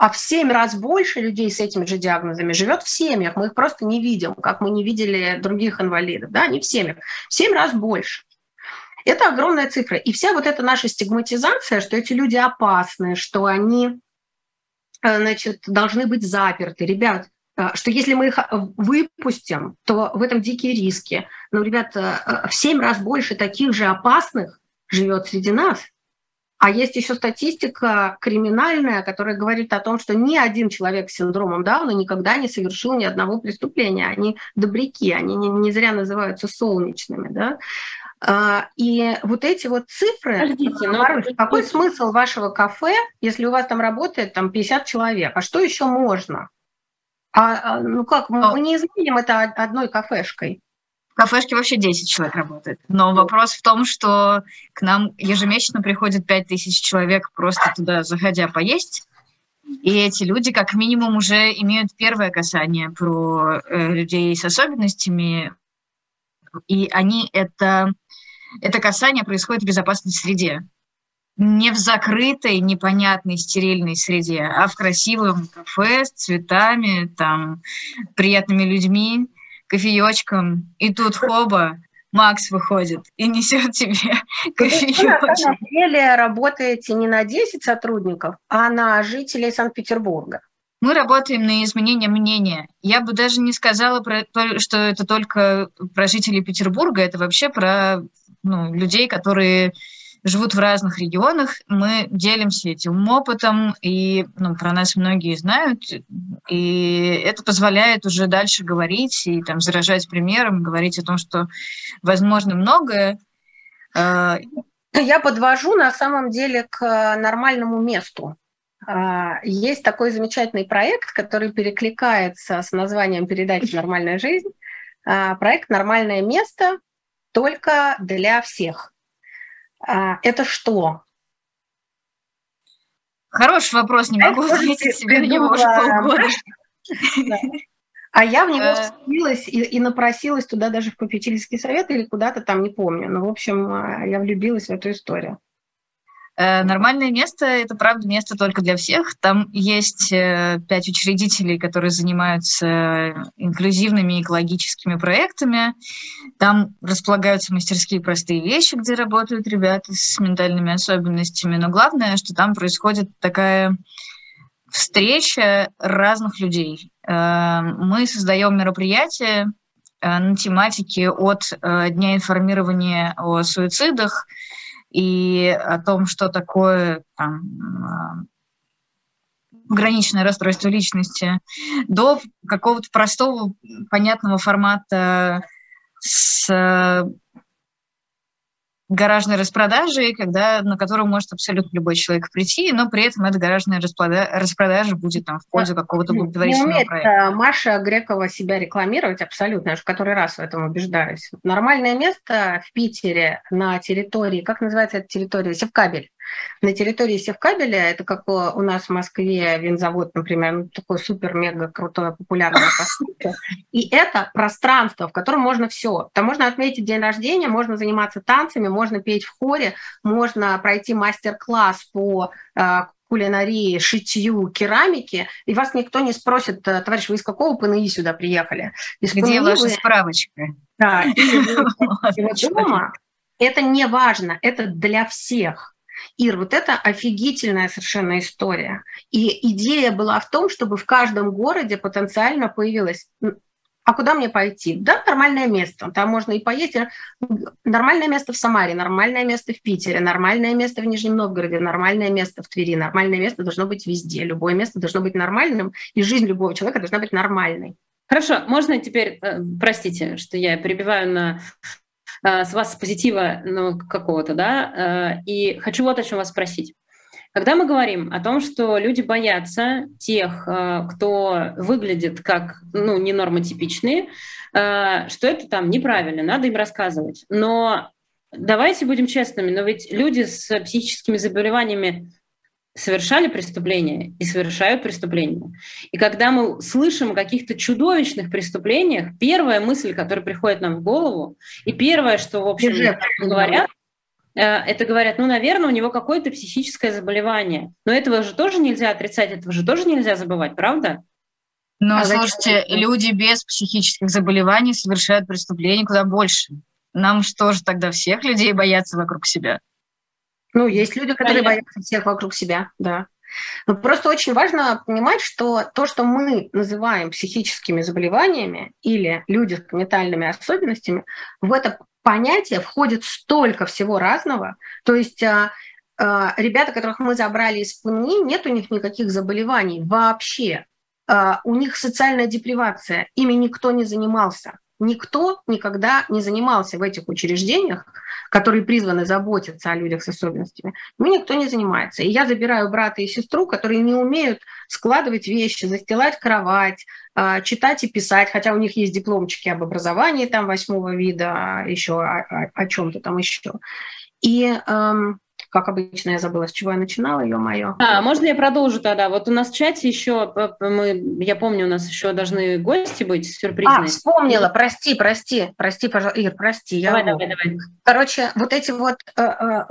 а в семь раз больше людей с этими же диагнозами живет в семьях. Мы их просто не видим, как мы не видели других инвалидов. Да, не в семьях. В семь раз больше. Это огромная цифра. И вся вот эта наша стигматизация, что эти люди опасны, что они э, значит, должны быть заперты. Ребят, э, что если мы их э, выпустим, то в этом дикие риски. Но, ребят, в семь раз больше таких же опасных, живет среди нас. А есть еще статистика криминальная, которая говорит о том, что ни один человек с синдромом Дауна никогда не совершил ни одного преступления. Они добряки, они не, не зря называются солнечными. Да? А, и вот эти вот цифры, Подождите, но... Марусь, какой смысл вашего кафе, если у вас там работает там 50 человек? А что еще можно? А, а ну как, мы не изменим это одной кафешкой. Кафешке вообще 10 человек работает. Но вопрос в том, что к нам ежемесячно приходит 5 тысяч человек просто туда заходя поесть. И эти люди как минимум уже имеют первое касание про э, людей с особенностями. И они это, это касание происходит в безопасной среде. Не в закрытой, непонятной, стерильной среде, а в красивом кафе с цветами, там, приятными людьми кофеечком, и тут хоба, Макс выходит и несет тебе кофеечек. на самом деле работаете не на 10 сотрудников, а на жителей Санкт-Петербурга. Мы работаем на изменение мнения. Я бы даже не сказала, про, что это только про жителей Петербурга, это вообще про ну, людей, которые живут в разных регионах, мы делимся этим опытом, и ну, про нас многие знают, и это позволяет уже дальше говорить и там заражать примером, говорить о том, что возможно многое. А, Я подвожу на самом деле к нормальному месту. А, есть такой замечательный проект, который перекликается с названием передачи «Нормальная жизнь». А, проект «Нормальное место» только для всех. А, это что? Хороший вопрос, не могу ответить себе на него уже полгода. А я в него э. вцепилась и, и напросилась туда даже в попечительский совет или куда-то там, не помню. Но, в общем, а, я влюбилась в эту историю. Э, нормальное место – это, правда, место только для всех. Там есть э, пять учредителей, которые занимаются инклюзивными экологическими проектами. Там располагаются мастерские простые вещи, где работают ребята с ментальными особенностями. Но главное, что там происходит такая встреча разных людей. Э, мы создаем мероприятия на тематике от Дня информирования о суицидах – и о том, что такое там, а, граничное расстройство личности, до какого-то простого, понятного формата с гаражной распродажи, когда, на которую может абсолютно любой человек прийти, но при этом эта гаражная распродажа, распродажа будет там, в пользу какого-то благотворительного не умеет проекта. Маша Грекова себя рекламировать абсолютно, я уже который раз в этом убеждаюсь. Нормальное место в Питере на территории, как называется эта территория? Севкабель на территории Севкабеля, это как у нас в Москве винзавод, например, ну, такое супер-мега крутое, популярное И это пространство, в котором можно все. Там можно отметить день рождения, можно заниматься танцами, можно петь в хоре, можно пройти мастер-класс по э, кулинарии, шитью, керамики, и вас никто не спросит, э, товарищ, вы из какого ПНИ сюда приехали? Из Где ПНИ ваша вы... справочка? Да, дома. Это не важно, это для всех. Ир, вот это офигительная совершенно история. И идея была в том, чтобы в каждом городе потенциально появилась а куда мне пойти? Да, нормальное место. Там можно и поесть. Нормальное место в Самаре, нормальное место в Питере, нормальное место в Нижнем Новгороде, нормальное место в Твери. Нормальное место должно быть везде. Любое место должно быть нормальным, и жизнь любого человека должна быть нормальной. Хорошо, можно теперь, э, простите, что я перебиваю на Э, с вас позитива ну, какого-то, да, э, и хочу вот о чем вас спросить. Когда мы говорим о том, что люди боятся тех, э, кто выглядит как ну, ненормотипичные, что это там неправильно, надо им рассказывать. Но давайте будем честными, но ведь люди с психическими заболеваниями совершали преступления и совершают преступления. И когда мы слышим о каких-то чудовищных преступлениях, первая мысль, которая приходит нам в голову, и первое, что, в общем, говорят, э, это говорят, ну, наверное, у него какое-то психическое заболевание. Но этого же тоже нельзя отрицать, этого же тоже нельзя забывать, правда? Но, а слушайте, зачем? люди без психических заболеваний совершают преступления куда больше. Нам что же тогда всех людей бояться вокруг себя? Ну, есть люди, которые Понятно. боятся всех вокруг себя, да. Но просто очень важно понимать, что то, что мы называем психическими заболеваниями или люди с ментальными особенностями, в это понятие входит столько всего разного. То есть а, а, ребята, которых мы забрали из ПНИ, нет у них никаких заболеваний вообще. А, у них социальная депривация, ими никто не занимался. Никто никогда не занимался в этих учреждениях, которые призваны заботиться о людях с особенностями. Ими никто не занимается. И я забираю брата и сестру, которые не умеют складывать вещи, застилать кровать, а, читать и писать, хотя у них есть дипломчики об образовании там восьмого вида, еще о, о, о чем-то там еще. И эм, как обычно, я забыла, с чего я начинала, мое. А, можно я продолжу тогда? Вот у нас в чате еще, мы, я помню, у нас еще должны гости быть сюрпризные. А, вспомнила, прости, прости, прости, пожалуйста, Ир, прости. Давай, я... давай, давай. Короче, вот эти вот э, э,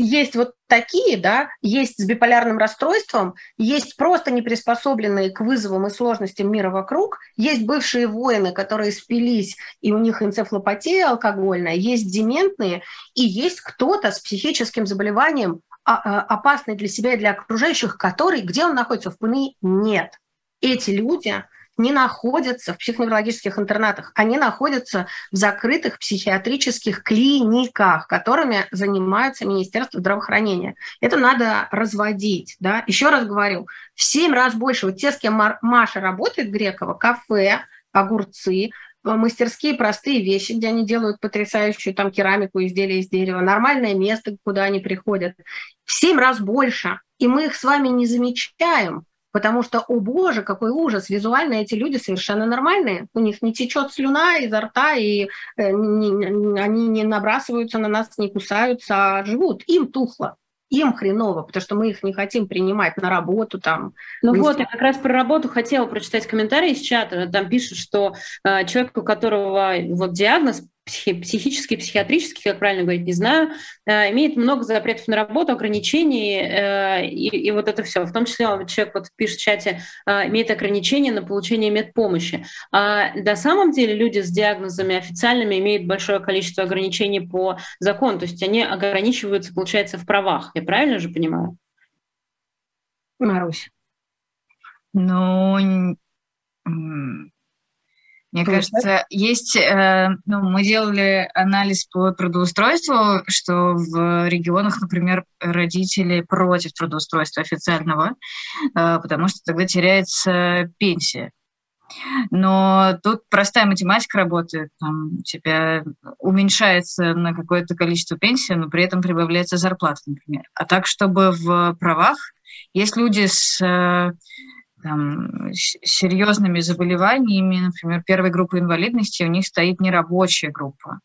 есть вот такие, да, есть с биполярным расстройством, есть просто неприспособленные к вызовам и сложностям мира вокруг, есть бывшие воины, которые спились, и у них энцефалопатия алкогольная, есть дементные, и есть кто-то с психическим заболеванием, а, а, опасный для себя и для окружающих, который, где он находится, в ПНИ, нет. Эти люди – не находятся в психоневрологических интернатах, они находятся в закрытых психиатрических клиниках, которыми занимается Министерство здравоохранения. Это надо разводить. Да? Еще раз говорю, в семь раз больше. Вот те, с кем Маша работает, Грекова, кафе, огурцы, мастерские простые вещи, где они делают потрясающую там керамику, изделия из дерева, нормальное место, куда они приходят. В семь раз больше. И мы их с вами не замечаем, Потому что, о боже, какой ужас, визуально эти люди совершенно нормальные. У них не течет слюна изо рта, и э, не, они не набрасываются на нас, не кусаются, а живут. Им тухло им хреново, потому что мы их не хотим принимать на работу там. Ну вот, я как раз про работу хотела прочитать комментарий из чата. Там пишут, что э, человек, у которого вот диагноз психи, психический, как правильно говорить, не знаю, э, имеет много запретов на работу, ограничений, э, и, и вот это все. В том числе человек вот пишет в чате, э, имеет ограничения на получение медпомощи. А на самом деле люди с диагнозами официальными имеют большое количество ограничений по закону, то есть они ограничиваются, получается, в правах. Я правильно же понимаю? Марусь. Ну, мне Тоже? кажется, есть, э, ну, мы делали анализ по трудоустройству, что в регионах, например, родители против трудоустройства официального, э, потому что тогда теряется пенсия. Но тут простая математика работает. Там у тебя уменьшается на какое-то количество пенсии, но при этом прибавляется зарплата, например. А так, чтобы в правах есть люди с э, там, серьезными заболеваниями, например, первой группы инвалидности, у них стоит нерабочая группа.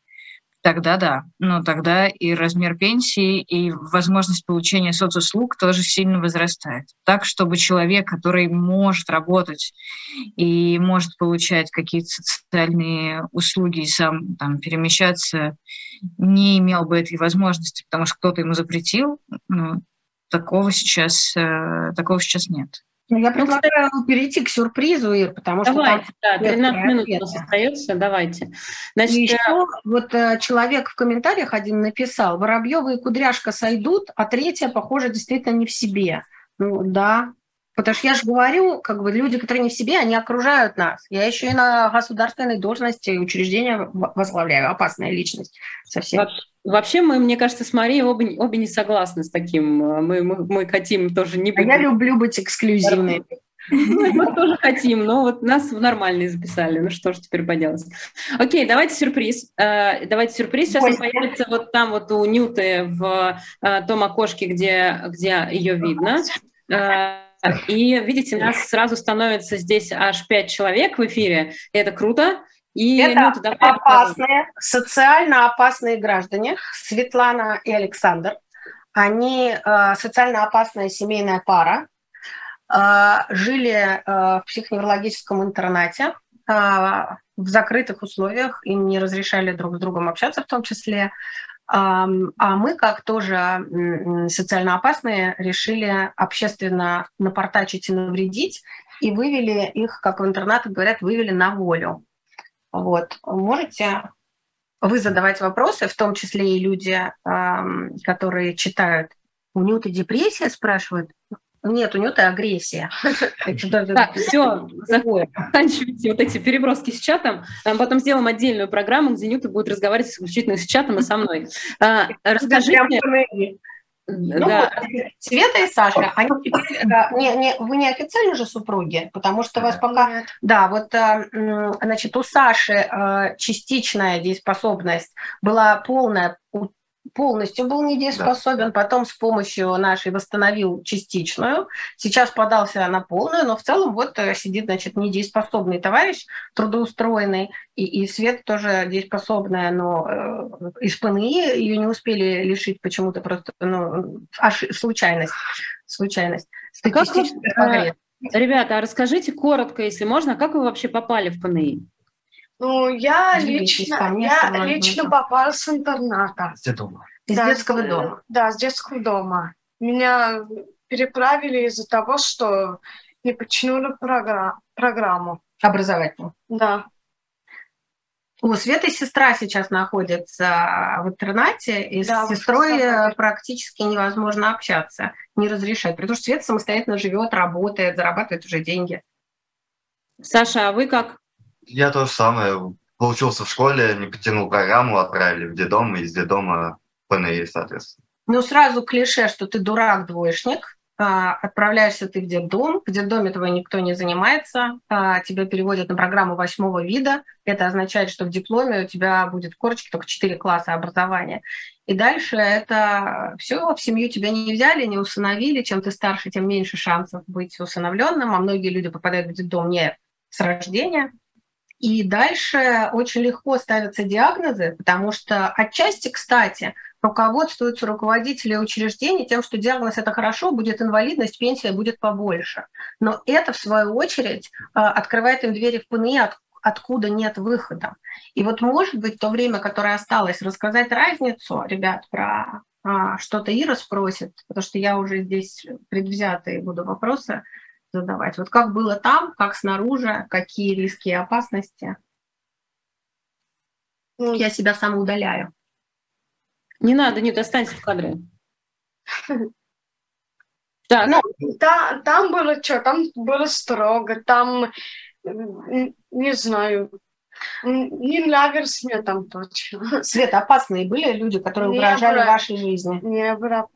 Тогда да. Но тогда и размер пенсии, и возможность получения соцуслуг тоже сильно возрастает. Так, чтобы человек, который может работать и может получать какие-то социальные услуги и сам там, перемещаться, не имел бы этой возможности, потому что кто-то ему запретил, ну, такого сейчас, э, такого сейчас нет. Ну, я ну, предлагаю ну, перейти к сюрпризу, Ир, потому давайте, что... Давайте, да, 13 минут ответа. у нас остается, давайте. Значит, еще э, вот э, человек в комментариях один написал, Воробьева и Кудряшка сойдут, а третья, похоже, действительно не в себе. Ну, да, Потому что я же говорю, как бы люди, которые не в себе, они окружают нас. Я еще и на государственной должности учреждения возглавляю. Опасная личность совсем. Вообще мы, мне кажется, с Марией обе, обе не согласны с таким. Мы, мы, мы хотим тоже не быть... А я люблю быть эксклюзивной. Мы тоже хотим, но вот нас в нормальные записали. Ну что ж теперь поделать. Окей, давайте сюрприз. Э, давайте сюрприз. Сейчас он появится вот там вот у Нюты в э, том окошке, где, где ее видно. И видите, нас сразу становится здесь аж пять человек в эфире. Это круто. И это ну, опасные, социально опасные граждане, Светлана и Александр. Они э, социально опасная семейная пара, э, жили э, в психоневрологическом интернате, э, в закрытых условиях, им не разрешали друг с другом общаться в том числе. А мы, как тоже социально опасные, решили общественно напортачить и навредить и вывели их, как в интернатах говорят, вывели на волю. Вот. Можете вы задавать вопросы, в том числе и люди, которые читают. У Нюты депрессия, спрашивают. Нет, у него это агрессия. Так, все, заканчивайте вот эти переброски с чатом. Потом сделаем отдельную программу, где Нюта будет разговаривать исключительно с чатом и со мной. А, расскажите... Ну, да. вот, Света и Саша, они теперь, не, не, вы не официально же супруги, потому что у вас пока... Нет. Да, вот, э, значит, у Саши частичная дееспособность была полная полностью был недееспособен, да. потом с помощью нашей восстановил частичную, сейчас подался на полную, но в целом вот э, сидит, значит, недееспособный товарищ, трудоустроенный, и, и Свет тоже дееспособная, но э, из ПНИ ее не успели лишить почему-то просто, ну, ошиб... случайность, случайность. А как вы, э, ребята, а расскажите коротко, если можно, как вы вообще попали в ПНИ? Ну, я лично, я лично попала с интерната. С дома. Из да, детского дома? Да, с детского дома. Меня переправили из-за того, что не починили программ, программу. Образовательную? Да. У Светы сестра сейчас находится в интернате, и да, с сестрой практически невозможно общаться, не разрешать, потому что Света самостоятельно живет, работает, зарабатывает уже деньги. Саша, а вы как? Я то же самое. Получился в школе, не потянул программу, отправили в детдом, и из детдома ПНИ, соответственно. Ну, сразу клише, что ты дурак-двоечник, а, отправляешься ты в детдом, в детдоме этого никто не занимается, а, тебя переводят на программу восьмого вида, это означает, что в дипломе у тебя будет в корочке только четыре класса образования. И дальше это все, в семью тебя не взяли, не усыновили, чем ты старше, тем меньше шансов быть усыновленным, а многие люди попадают в детдом не с рождения, и дальше очень легко ставятся диагнозы, потому что отчасти, кстати, руководствуются руководители учреждений тем, что диагноз это хорошо, будет инвалидность, пенсия будет побольше. Но это, в свою очередь, а, открывает им двери в ПНИ, откуда нет выхода. И вот, может быть, то время, которое осталось, рассказать разницу, ребят, про а, что-то Ира спросит, потому что я уже здесь предвзятые буду вопросы задавать. Вот как было там, как снаружи, какие риски и опасности. Ну, я себя самоудаляю. Не надо, нет, останься в кадре. Так. Ну, да, там было что, там было строго, там, не знаю, не нравилось мне там точно. Света, опасные были люди, которые не угрожали было, вашей жизни? Не было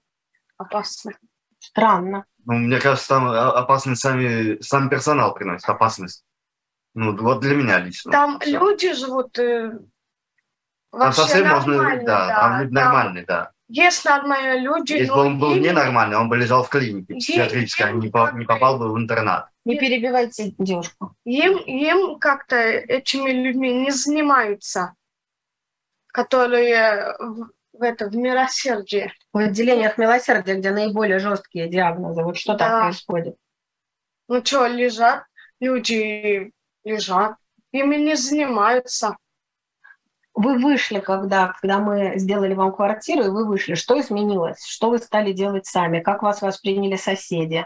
опасно. Странно. Ну, мне кажется, там опасность сами, сам персонал приносит опасность. Ну, вот для меня лично. Там Все. люди живут э, там совсем можно, да, да, там люди нормальные, да. Есть нормальные люди. Если бы он был им... ненормальный, он бы лежал в клинике психиатрической, а не, по, не попал бы в интернат. Не перебивайте девушку. Им, им как-то этими людьми не занимаются, которые в это в милосердии. В отделениях милосердия, где наиболее жесткие диагнозы, вот что да. там происходит? Ну что, лежат, люди лежат, ими не занимаются. Вы вышли, когда, когда мы сделали вам квартиру, и вы вышли. Что изменилось? Что вы стали делать сами? Как вас восприняли соседи?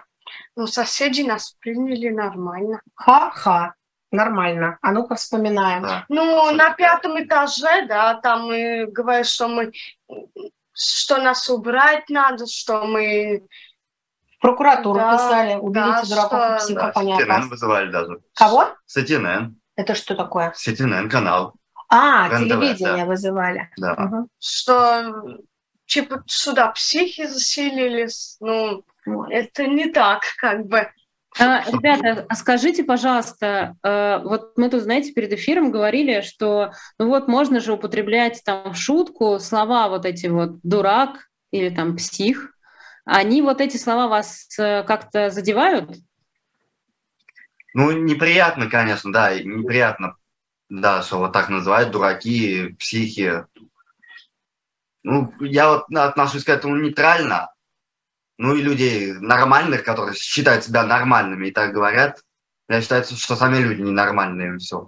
Ну, соседи нас приняли нормально. Ха-ха. Нормально. А ну-ка вспоминаем. Да. Ну, на пятом этаже, да, там мы говорят, что мы что нас убрать надо, что мы прокуратуру да, писали, уберите да, дураков что... и психов, да, CNN вызывали даже. Кого? CNN. Это что такое? CNN канал. А, РНТВ, телевидение да. вызывали. Да. Угу. Что типа сюда психи заселились, ну, это не так, как бы. А, ребята, а скажите, пожалуйста, э, вот мы тут, знаете, перед эфиром говорили, что ну вот можно же употреблять там шутку слова вот эти вот «дурак» или там «псих». Они вот эти слова вас э, как-то задевают? Ну, неприятно, конечно, да, неприятно, да, что вот так называют дураки, психи. Ну, я вот отношусь к этому нейтрально, ну и людей нормальных, которые считают себя нормальными и так говорят, я считаю, что сами люди ненормальные все.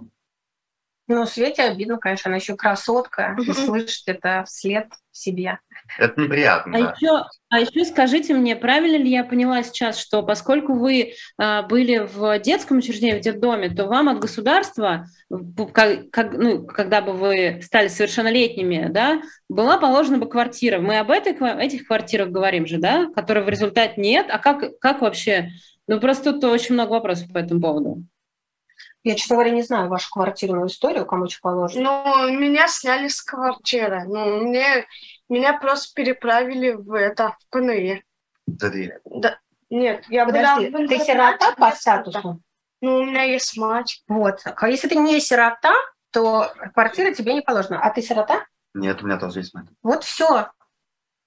Ну, Свете обидно, конечно, она еще красотка, и слышать это вслед себе. Это неприятно, а да. Еще, а еще скажите мне, правильно ли я поняла сейчас, что поскольку вы а, были в детском учреждении, в детдоме, то вам от государства, как, как, ну, когда бы вы стали совершеннолетними, да, была положена бы квартира. Мы об этой, этих квартирах говорим же, да, которые в результате нет. А как, как вообще? Ну, просто тут очень много вопросов по этому поводу. Я, честно говоря, не знаю вашу квартирную историю, кому что положено. Ну, меня сняли с квартиры. Ну, мне, меня просто переправили в это, в ПНИ. Смотри. Да, нет, я Подожди, была ты сирота по статусу? Ну, у меня есть мать. Вот. А если ты не сирота, то квартира тебе не положена. А ты сирота? Нет, у меня тоже есть мать. Вот все.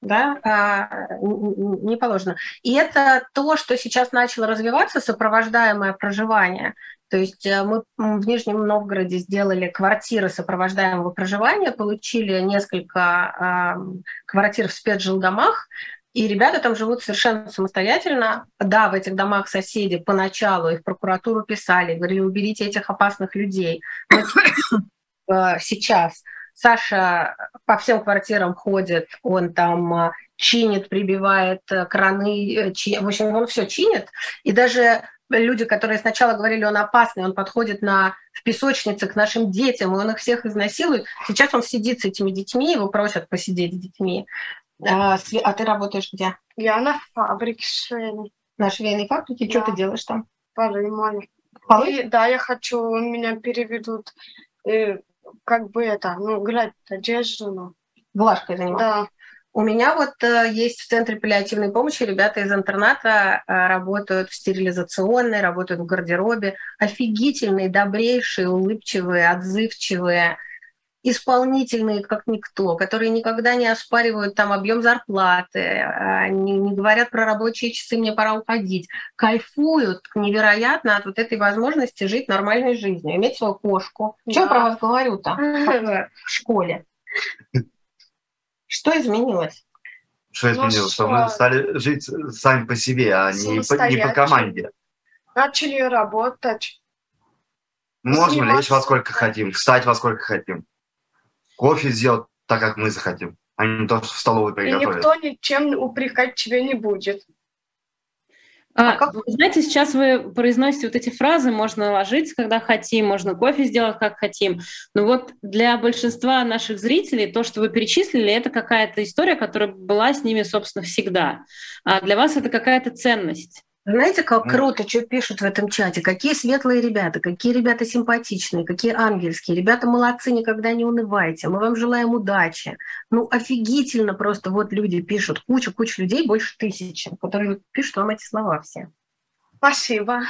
Да, а, не положено. И это то, что сейчас начало развиваться, сопровождаемое проживание. То есть э, мы в Нижнем Новгороде сделали квартиры сопровождаемого проживания, получили несколько квартир в спецжилдомах, и ребята там живут совершенно самостоятельно. Да, в этих домах соседи поначалу их прокуратуру писали, говорили, уберите этих опасных людей. Но э, сейчас Саша по всем квартирам ходит, он там э, чинит, прибивает краны, чи... в общем, он все чинит. И даже люди, которые сначала говорили, он опасный, он подходит на, в песочнице к нашим детям, и он их всех изнасилует. Сейчас он сидит с этими детьми, его просят посидеть с детьми. А, а ты работаешь где? Я на фабрике швейной. На швейной фабрике? Да. Что ты делаешь там? Полы. Полы? И, да, я хочу, меня переведут, э, как бы это, ну, гладить одежду. Ну. Глажкой заниматься? Да. У меня вот э, есть в Центре паллиативной помощи ребята из интерната э, работают в стерилизационной, работают в гардеробе. Офигительные, добрейшие, улыбчивые, отзывчивые, исполнительные, как никто, которые никогда не оспаривают там объем зарплаты, э, не, не говорят про рабочие часы, мне пора уходить, кайфуют невероятно от вот этой возможности жить нормальной жизнью, иметь свою кошку. Да. Что я про вас говорю-то в школе? Что изменилось? Что изменилось? Ну, что мы стали жить сами по себе, а не по, не по команде. Начали работать. Можем лечь во сколько хотим, встать во сколько хотим. Кофе сделать так, как мы захотим, а не то, что в столовой приготовить. И никто ничем упрекать тебя не будет. А, а вы знаете, сейчас вы произносите вот эти фразы, можно ложиться, когда хотим, можно кофе сделать, как хотим. Но вот для большинства наших зрителей то, что вы перечислили, это какая-то история, которая была с ними, собственно, всегда. А для вас это какая-то ценность. Знаете, как круто, что пишут в этом чате. Какие светлые ребята, какие ребята симпатичные, какие ангельские. Ребята молодцы, никогда не унывайте. Мы вам желаем удачи. Ну, офигительно просто. Вот люди пишут, куча-куча людей, больше тысячи, которые пишут вам эти слова все. Спасибо.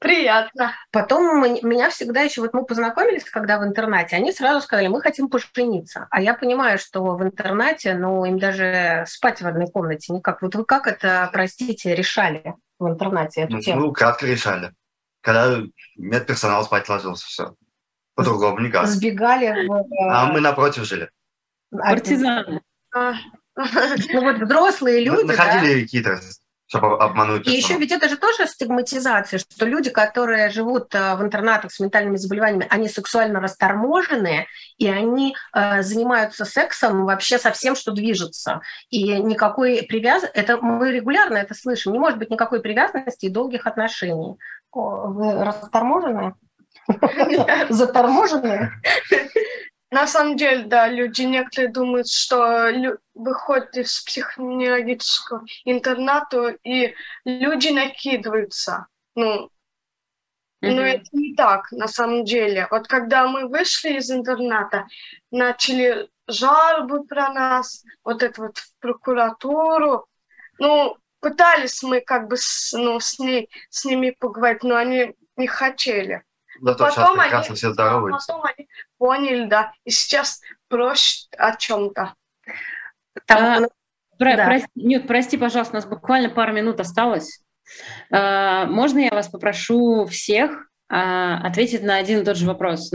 Приятно. Потом меня всегда еще, вот мы познакомились, когда в интернате, они сразу сказали, мы хотим пожениться. А я понимаю, что в интернате, ну, им даже спать в одной комнате никак. Вот вы как это, простите, решали в интернате эту ну, тему? Ну, кратко решали. Когда медперсонал спать ложился, все. По-другому никак. Сбегали в... А мы напротив жили. Партизаны. А. Ну вот взрослые люди, Находили да? хитрость чтобы обмануть. И еще ведь это же тоже стигматизация, что люди, которые живут э, в интернатах с ментальными заболеваниями, они сексуально расторможенные, и они э, занимаются сексом вообще со всем, что движется. И никакой привязанности, это мы регулярно это слышим, не может быть никакой привязанности и долгих отношений. Вы расторможенные? Заторможенные? На самом деле, да, люди некоторые думают, что выходят из психоневрологического интерната, и люди накидываются. Ну, mm-hmm. но это не так на самом деле. Вот когда мы вышли из интерната, начали жалобы про нас, вот это вот в прокуратуру. Ну, пытались мы как бы с, ну, с, ней, с ними поговорить, но они не хотели. Да, то потом сейчас прекрасно они, все здороваются. Потом они поняли, да, и сейчас проще о чем-то. Там, а, про, да. прости, нет, прости, пожалуйста, у нас буквально пару минут осталось. А, можно я вас попрошу всех а, ответить на один и тот же вопрос?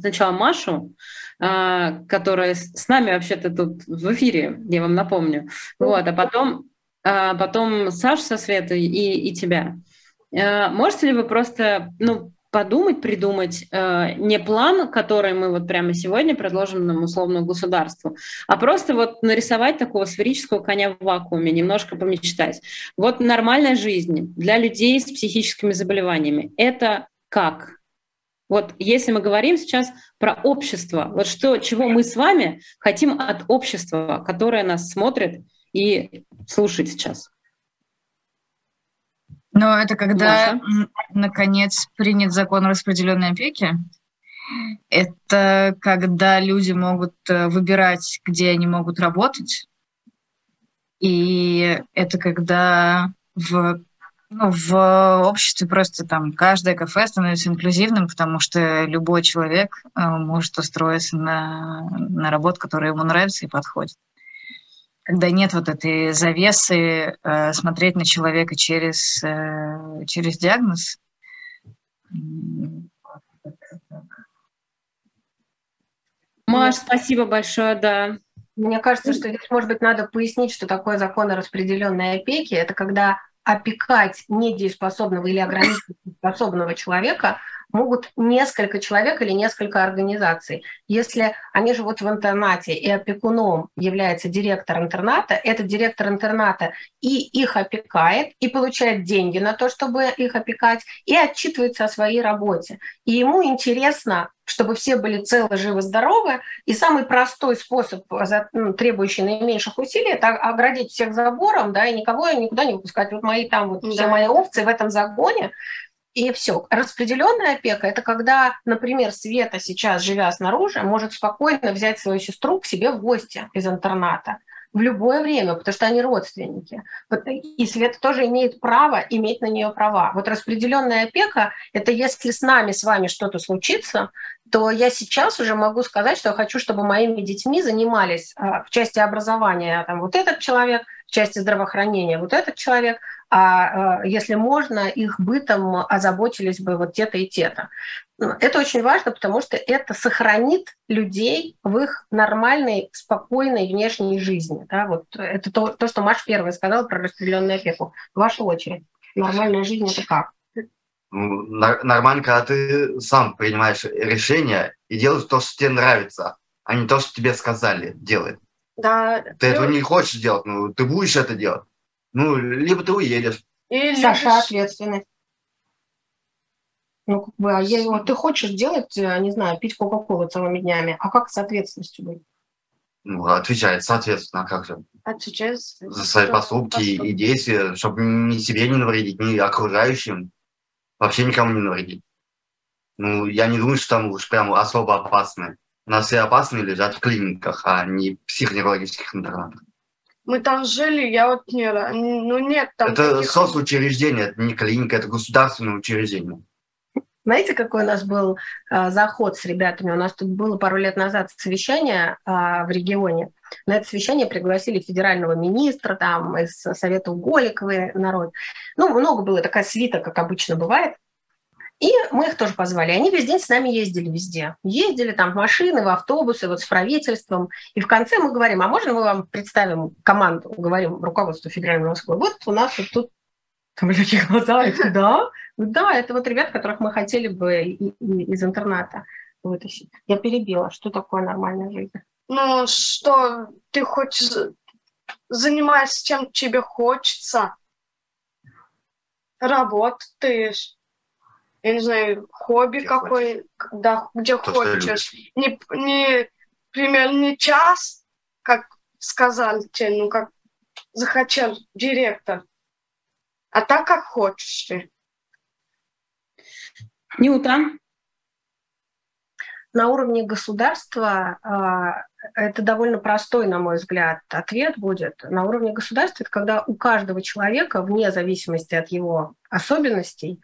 Сначала Машу, а, которая с нами вообще-то тут в эфире, я вам напомню. Вот, а потом, а, потом Сашу со Светой и, и тебя. А, можете ли вы просто, ну, подумать, придумать э, не план, который мы вот прямо сегодня предложим нам условному государству, а просто вот нарисовать такого сферического коня в вакууме, немножко помечтать. Вот нормальная жизнь для людей с психическими заболеваниями — это как? Вот если мы говорим сейчас про общество, вот что, чего мы с вами хотим от общества, которое нас смотрит и слушает сейчас? Но это когда, Маша? наконец, принят закон о распределенной опеки. Это когда люди могут э, выбирать, где они могут работать. И это когда в, ну, в обществе просто там каждое кафе становится инклюзивным, потому что любой человек э, может устроиться на, на работу, которая ему нравится и подходит когда нет вот этой завесы, э, смотреть на человека через, э, через диагноз. Маш, спасибо большое, да. Мне кажется, что здесь, может быть, надо пояснить, что такое закон о распределенной опеке. Это когда опекать недееспособного или ограничить способного человека – могут несколько человек или несколько организаций. Если они живут в интернате и опекуном является директор интерната, этот директор интерната и их опекает, и получает деньги на то, чтобы их опекать, и отчитывается о своей работе. И ему интересно чтобы все были целы, живы, здоровы. И самый простой способ, требующий наименьших усилий, это оградить всех забором, да, и никого никуда не выпускать. Вот мои там, вот да. все мои овцы в этом загоне, и все. Распределенная опека – это когда, например, Света сейчас, живя снаружи, может спокойно взять свою сестру к себе в гости из интерната в любое время, потому что они родственники. И Света тоже имеет право иметь на нее права. Вот распределенная опека – это если с нами, с вами что-то случится, то я сейчас уже могу сказать, что я хочу, чтобы моими детьми занимались а, в части образования там, вот этот человек, в части здравоохранения вот этот человек – а э, если можно, их бытом озаботились бы вот те-то и те-то. Ну, это очень важно, потому что это сохранит людей в их нормальной, спокойной внешней жизни. Да? Вот это то, то, что Маш первый сказал про распределенную опеку. Ваша очередь. Нормальная жизнь это как? Нормально, когда ты сам принимаешь решение и делаешь то, что тебе нравится, а не то, что тебе сказали делать. Да. Ты этого не хочешь делать, но ты будешь это делать. Ну, либо ты уедешь. Или Саша, ответственность. Ну, как бы, а я, вот ты хочешь делать, э, не знаю, пить Кока-Колу целыми днями, а как с ответственностью быть? Ну, отвечает, соответственно, а как же? Отвечает за свои поступки и действия, чтобы ни себе не навредить, ни окружающим, вообще никому не навредить. Ну, я не думаю, что там уж прям особо опасные. У нас все опасные лежат в клиниках, а не в психоневрологических интернатах. Мы там жили, я вот не... Ну, нет там... Это таких... соцучреждение, это не клиника, это государственное учреждение. Знаете, какой у нас был э, заход с ребятами? У нас тут было пару лет назад совещание э, в регионе. На это совещание пригласили федерального министра, там, из Совета Уголиковой народ. Ну, много было, такая свита, как обычно бывает. И мы их тоже позвали. Они весь день с нами ездили везде. Ездили там в машины, в автобусы, вот с правительством. И в конце мы говорим, а можно мы вам представим команду, говорим руководству Федерального Москвы. Вот у нас вот тут там такие глаза, это да, да, это вот ребят, которых мы хотели бы из интерната вытащить. Я перебила. Что такое нормальная жизнь? Ну, что ты хочешь занимаешься чем тебе хочется, работаешь, я не знаю, хобби где какой, да, где То, хочешь. Не, не, примерно не час, как сказал тебе, ну, как захотел директор, а так, как хочешь ты. Нюта? На уровне государства а, это довольно простой, на мой взгляд, ответ будет. На уровне государства это когда у каждого человека, вне зависимости от его особенностей,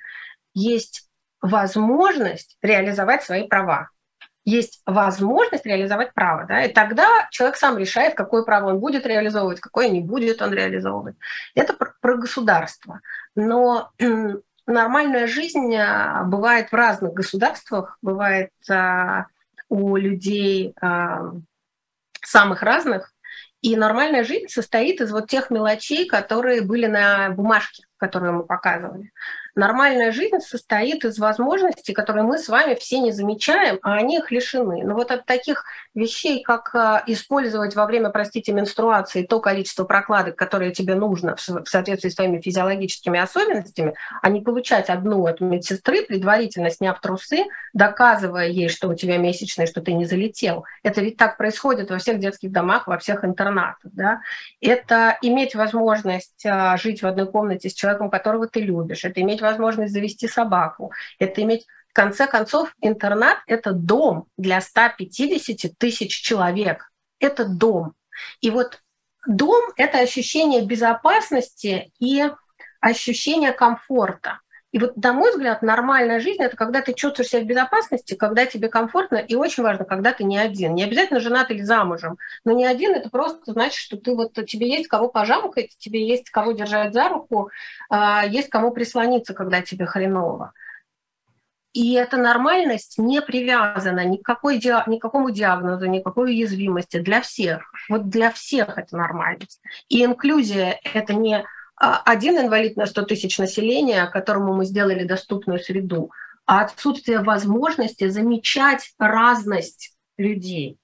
есть возможность реализовать свои права. Есть возможность реализовать право. Да? И тогда человек сам решает, какое право он будет реализовывать, какое не будет он реализовывать. Это про, государство. Но нормальная жизнь а, бывает в разных государствах, бывает а, у людей а, самых разных. И нормальная жизнь состоит из вот тех мелочей, которые были на бумажке, которые мы показывали. Нормальная жизнь состоит из возможностей, которые мы с вами все не замечаем, а они их лишены. Но вот от таких вещей, как а, использовать во время, простите, менструации то количество прокладок, которое тебе нужно в соответствии с твоими физиологическими особенностями, а не получать одну от медсестры, предварительно сняв трусы, доказывая ей, что у тебя месячные, что ты не залетел. Это ведь так происходит во всех детских домах, во всех интернатах. Да? Это иметь возможность а, жить в одной комнате с человеком, которого ты любишь, это иметь возможность завести собаку, это иметь в конце концов, интернат – это дом для 150 тысяч человек. Это дом. И вот дом – это ощущение безопасности и ощущение комфорта. И вот, на мой взгляд, нормальная жизнь – это когда ты чувствуешь себя в безопасности, когда тебе комфортно, и очень важно, когда ты не один. Не обязательно женат или замужем, но не один – это просто значит, что ты вот, тебе есть кого пожамкать, тебе есть кого держать за руку, а, есть кому прислониться, когда тебе хреново. И эта нормальность не привязана ни к какой, никакому диагнозу, никакой уязвимости для всех. Вот для всех это нормальность. И инклюзия – это не один инвалид на 100 тысяч населения, которому мы сделали доступную среду, а отсутствие возможности замечать разность людей.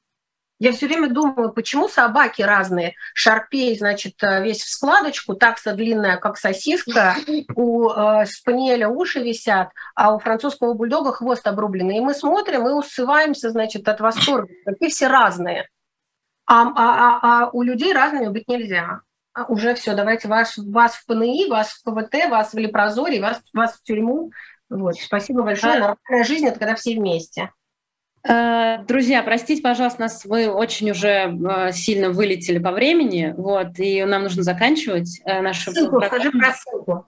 Я все время думаю, почему собаки разные. Шарпей, значит, э, весь в складочку, такса длинная, как сосиска, у э, спаниеля уши висят, а у французского бульдога хвост обрубленный. И мы смотрим и усываемся, значит, от восторга. Какие все разные. А, а, а, а у людей разными быть нельзя. А уже все, давайте вас, вас в ПНИ, вас в ПВТ, вас в Лепрозоре, вас, вас в тюрьму. Вот. Спасибо большое. Нормальная жизнь – это когда все вместе. Э, друзья, простите, пожалуйста, нас вы очень уже э, сильно вылетели по времени, вот, и нам нужно заканчивать э, нашу... Ссылку, скажи про ссылку.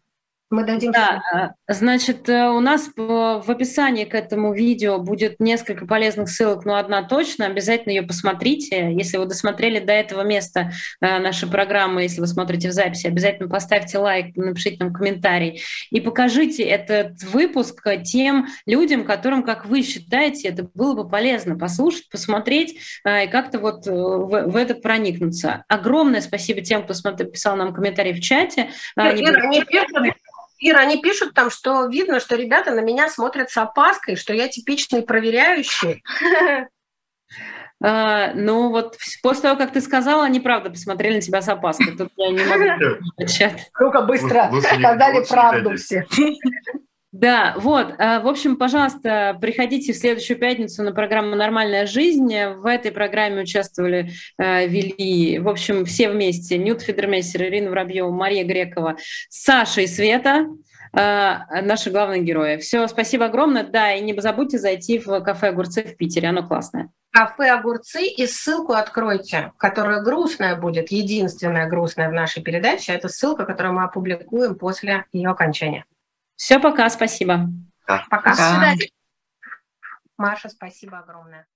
Мы дадим. Да, э, значит, э, у нас в описании к этому видео будет несколько полезных ссылок, но одна точно. Обязательно ее посмотрите. Если вы досмотрели до этого места э, нашей программы, если вы смотрите в записи, обязательно поставьте лайк, напишите нам комментарий и покажите этот выпуск тем людям, которым, как вы считаете, это было бы полезно послушать, посмотреть и как-то вот в, в это проникнуться. Огромное спасибо тем, кто смотрел, писал нам комментарии в чате. Ира, не, не, Ира, они пишут там, что видно, что ребята на меня смотрят с опаской, что я типичный проверяющий. Uh, ну вот после того, как ты сказала, они правда посмотрели на тебя с опаской. Тут я не могу Ну-ка быстро сказали правду все. Да, вот. В общем, пожалуйста, приходите в следующую пятницу на программу «Нормальная жизнь». В этой программе участвовали, вели, в общем, все вместе. Нют Федермейсер, Ирина Воробьева, Мария Грекова, Саша и Света наши главные герои. Все, спасибо огромное. Да, и не забудьте зайти в кафе «Огурцы» в Питере, оно классное. Кафе «Огурцы» и ссылку откройте, которая грустная будет, единственная грустная в нашей передаче. Это ссылка, которую мы опубликуем после ее окончания. Все, пока, спасибо. Пока. До свидания. Маша, спасибо огромное.